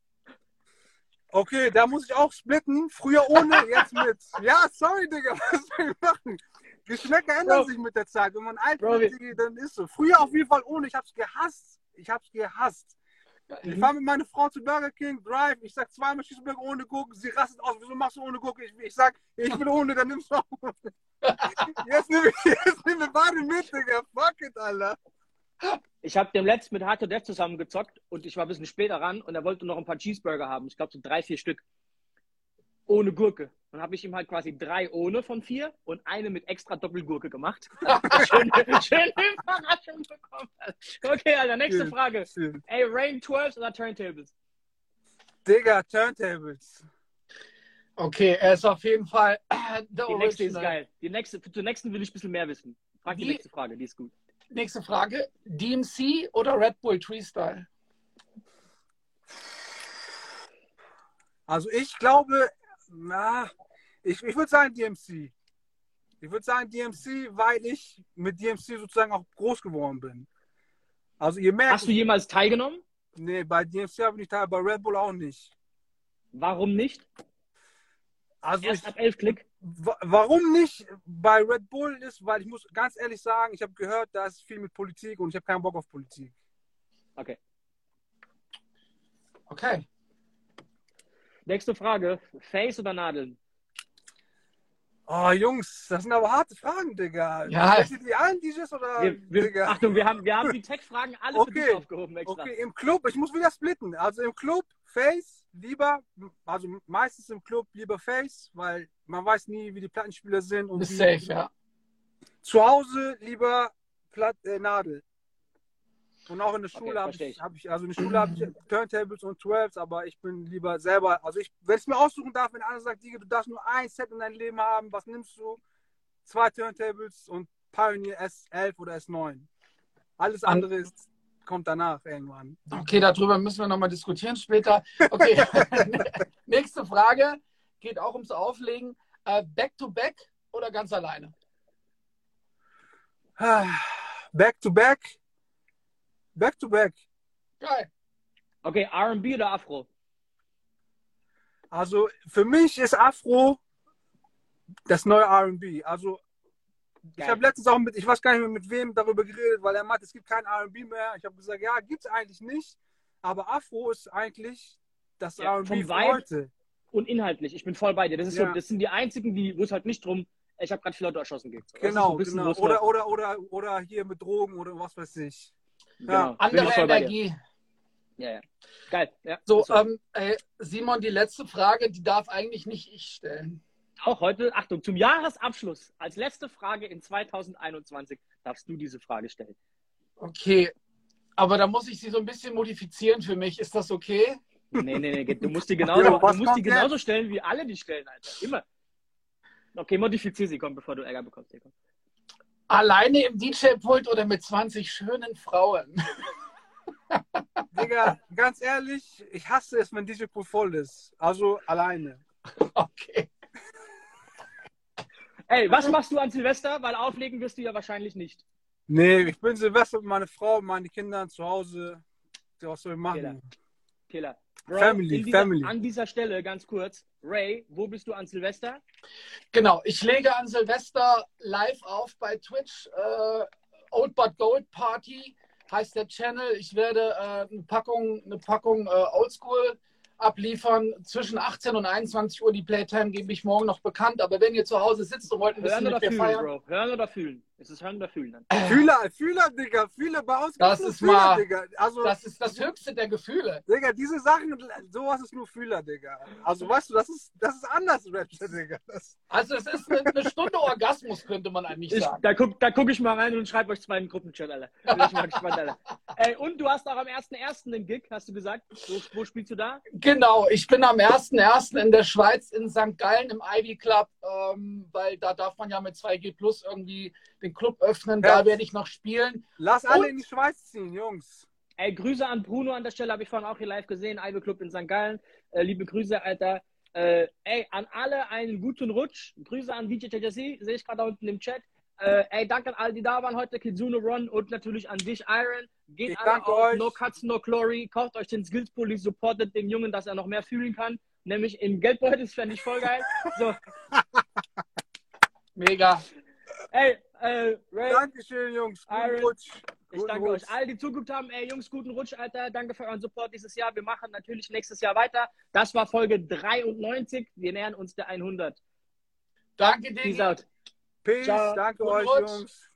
Okay, da muss ich auch splitten. Früher ohne, jetzt mit. Ja, sorry, Digga, was soll ich machen? Geschmäcker ändern Bro. sich mit der Zeit. Wenn man alt wird, dann ist so. Früher auf jeden Fall ohne. Ich hab's gehasst. Ich hab's gehasst. Ich fahre mit meiner Frau zu Burger King, Drive, ich sag zweimal Cheeseburger ohne Gurke, sie rastet aus, wieso machst du ohne Gurke? Ich, ich sag, ich will ohne, dann nimmst du auch. jetzt nehme ich, jetzt nehm ich beide mit, Digga, fuck it, Alter. Ich habe dem letzten mit Hard to Death zusammengezockt und ich war ein bisschen später ran und er wollte noch ein paar Cheeseburger haben. Ich glaube so drei, vier Stück ohne Gurke. Dann habe ich ihm halt quasi drei ohne von vier und eine mit extra Doppelgurke gemacht. schön, schön Überraschung bekommen. Okay, Alter, nächste Frage. Ey, Rain 12 oder Turntables? Digga, Turntables. Okay, er ist auf jeden Fall äh, Die nächste ist geil. Die nächste, zur nächsten will ich ein bisschen mehr wissen. Frag die, die nächste Frage, die ist gut. Nächste Frage. DMC oder Red Bull Tree Style? Also ich glaube, na, ich, ich würde sagen DMC. Ich würde sagen DMC, weil ich mit DMC sozusagen auch groß geworden bin. Also ihr merkt. Hast du jemals teilgenommen? Nee, bei DMC habe ich nicht teilgenommen, bei Red Bull auch nicht. Warum nicht? Also Erst ich, ab 11 Klick. Warum nicht bei Red Bull ist, weil ich muss ganz ehrlich sagen, ich habe gehört, da ist viel mit Politik und ich habe keinen Bock auf Politik. Okay. Okay. Nächste Frage. Face oder Nadeln? Oh, Jungs, das sind aber harte Fragen, Digga. Ja. Sind die allen DJs oder? Wir, wir, Achtung, wir haben, wir haben die Tech-Fragen alle okay. für dich aufgehoben extra. Okay, im Club, ich muss wieder splitten. Also im Club, Face, lieber, also meistens im Club lieber Face, weil man weiß nie, wie die Plattenspieler sind. Und ist safe, ja. Zu Hause lieber Platt, äh, Nadel. Und auch in der Schule okay, habe ich, hab ich, also in der Schule habe ich Turntables und 12 aber ich bin lieber selber, also ich, wenn ich mir aussuchen darf, wenn einer sagt, Digga, du darfst nur ein Set in deinem Leben haben, was nimmst du? Zwei Turntables und Pioneer S11 oder S9. Alles andere ist, kommt danach irgendwann. Okay, darüber müssen wir nochmal diskutieren später. Okay, nächste Frage geht auch ums Auflegen. Uh, back to back oder ganz alleine? Back to back Back to back. Geil. Okay, RB oder Afro? Also für mich ist Afro das neue RB. Also. Ich habe letztens auch mit, ich weiß gar nicht mehr mit wem darüber geredet, weil er meint, es gibt kein RB mehr. Ich habe gesagt, ja, gibt es eigentlich nicht. Aber Afro ist eigentlich das ja, RB von heute. Und inhaltlich, ich bin voll bei dir. Das, ist ja. so, das sind die einzigen, die, wo es halt nicht drum, ich habe gerade viele Leute erschossen geht. Genau, so genau. Oder, oder, oder, oder hier mit Drogen oder was weiß ich. Genau. Ja. Andere Energie. Ja, ja. Geil. Ja, so, ähm, ey, Simon, die letzte Frage, die darf eigentlich nicht ich stellen. Auch heute, Achtung, zum Jahresabschluss, als letzte Frage in 2021 darfst du diese Frage stellen. Okay, aber da muss ich sie so ein bisschen modifizieren für mich. Ist das okay? Nee, nee, nee, du musst die genauso, ja, du musst die genauso stellen, wie alle die stellen, Alter. Immer. Okay, modifizier sie, komm, bevor du Ärger bekommst. Hier, komm. Alleine im DJ-Pult oder mit 20 schönen Frauen? Digga, ganz ehrlich, ich hasse es, wenn DJ-Pult voll ist. Also alleine. Okay. Ey, was machst du an Silvester? Weil auflegen wirst du ja wahrscheinlich nicht. Nee, ich bin Silvester mit meiner Frau, meine Kinder zu Hause. Was soll ich machen? Killer. Killer. Bro, Family, dieser, Family. An dieser Stelle ganz kurz, Ray, wo bist du an Silvester? Genau, ich lege an Silvester live auf bei Twitch. Äh, Old But Gold Party heißt der Channel. Ich werde äh, eine Packung, eine Packung äh, Oldschool abliefern. Zwischen 18 und 21 Uhr die Playtime gebe ich morgen noch bekannt. Aber wenn ihr zu Hause sitzt und wollt ein bisschen Hören mit mir feiern. Bro. Hören oder fühlen? Es ist Hören oder Fühlen dann. Fühler, Fühler, Digga. Fühler bei uns. Das ist Fühler, mal, Digga. Also, das ist das höchste der Gefühle. Digga, diese Sachen, sowas ist nur Fühler, Digga. Also weißt du, das ist, das ist anders, Rapture, Digga. Das also es ist eine, eine, Stunde Orgasmus, könnte man eigentlich ich, sagen. Da gucke da guck ich mal rein und schreibe euch zwei in den Gruppenchat, Alter. Bin ich mal gespannt, Alter. Ey, und du hast auch am 1.1. den Gig, hast du gesagt. Wo, wo spielst du da? Genau, ich bin am 1.1. in der Schweiz in St. Gallen im Ivy Club, ähm, weil da darf man ja mit 2G Plus irgendwie den Club öffnen. Ja. Da werde ich noch spielen. Lass alle Und, in die Schweiz ziehen, Jungs. Ey, Grüße an Bruno an der Stelle, habe ich vorhin auch hier live gesehen. Ivy Club in St. Gallen. Äh, liebe Grüße, Alter. Äh, ey, an alle einen guten Rutsch. Grüße an DJ sehe ich gerade da unten im Chat. Äh, ey, danke an alle, die da waren heute, Kizuno Ron und natürlich an dich, Iron. Geht ich alle auf euch. No Cuts, No Glory. Kauft euch den Skills Bully, supportet den Jungen, dass er noch mehr fühlen kann. Nämlich im Geldbeutel, das fände ich voll geil. So. Mega. Ey, äh, Ray. Dankeschön, Jungs. Guten Iron. Rutsch. Ich guten danke Rutsch. euch all, die zugeguckt haben. Ey, Jungs, guten Rutsch, Alter. Danke für euren Support dieses Jahr. Wir machen natürlich nächstes Jahr weiter. Das war Folge 93. Wir nähern uns der 100. Danke out. Peace. Ciao. Danke guten euch, Rutsch. Jungs.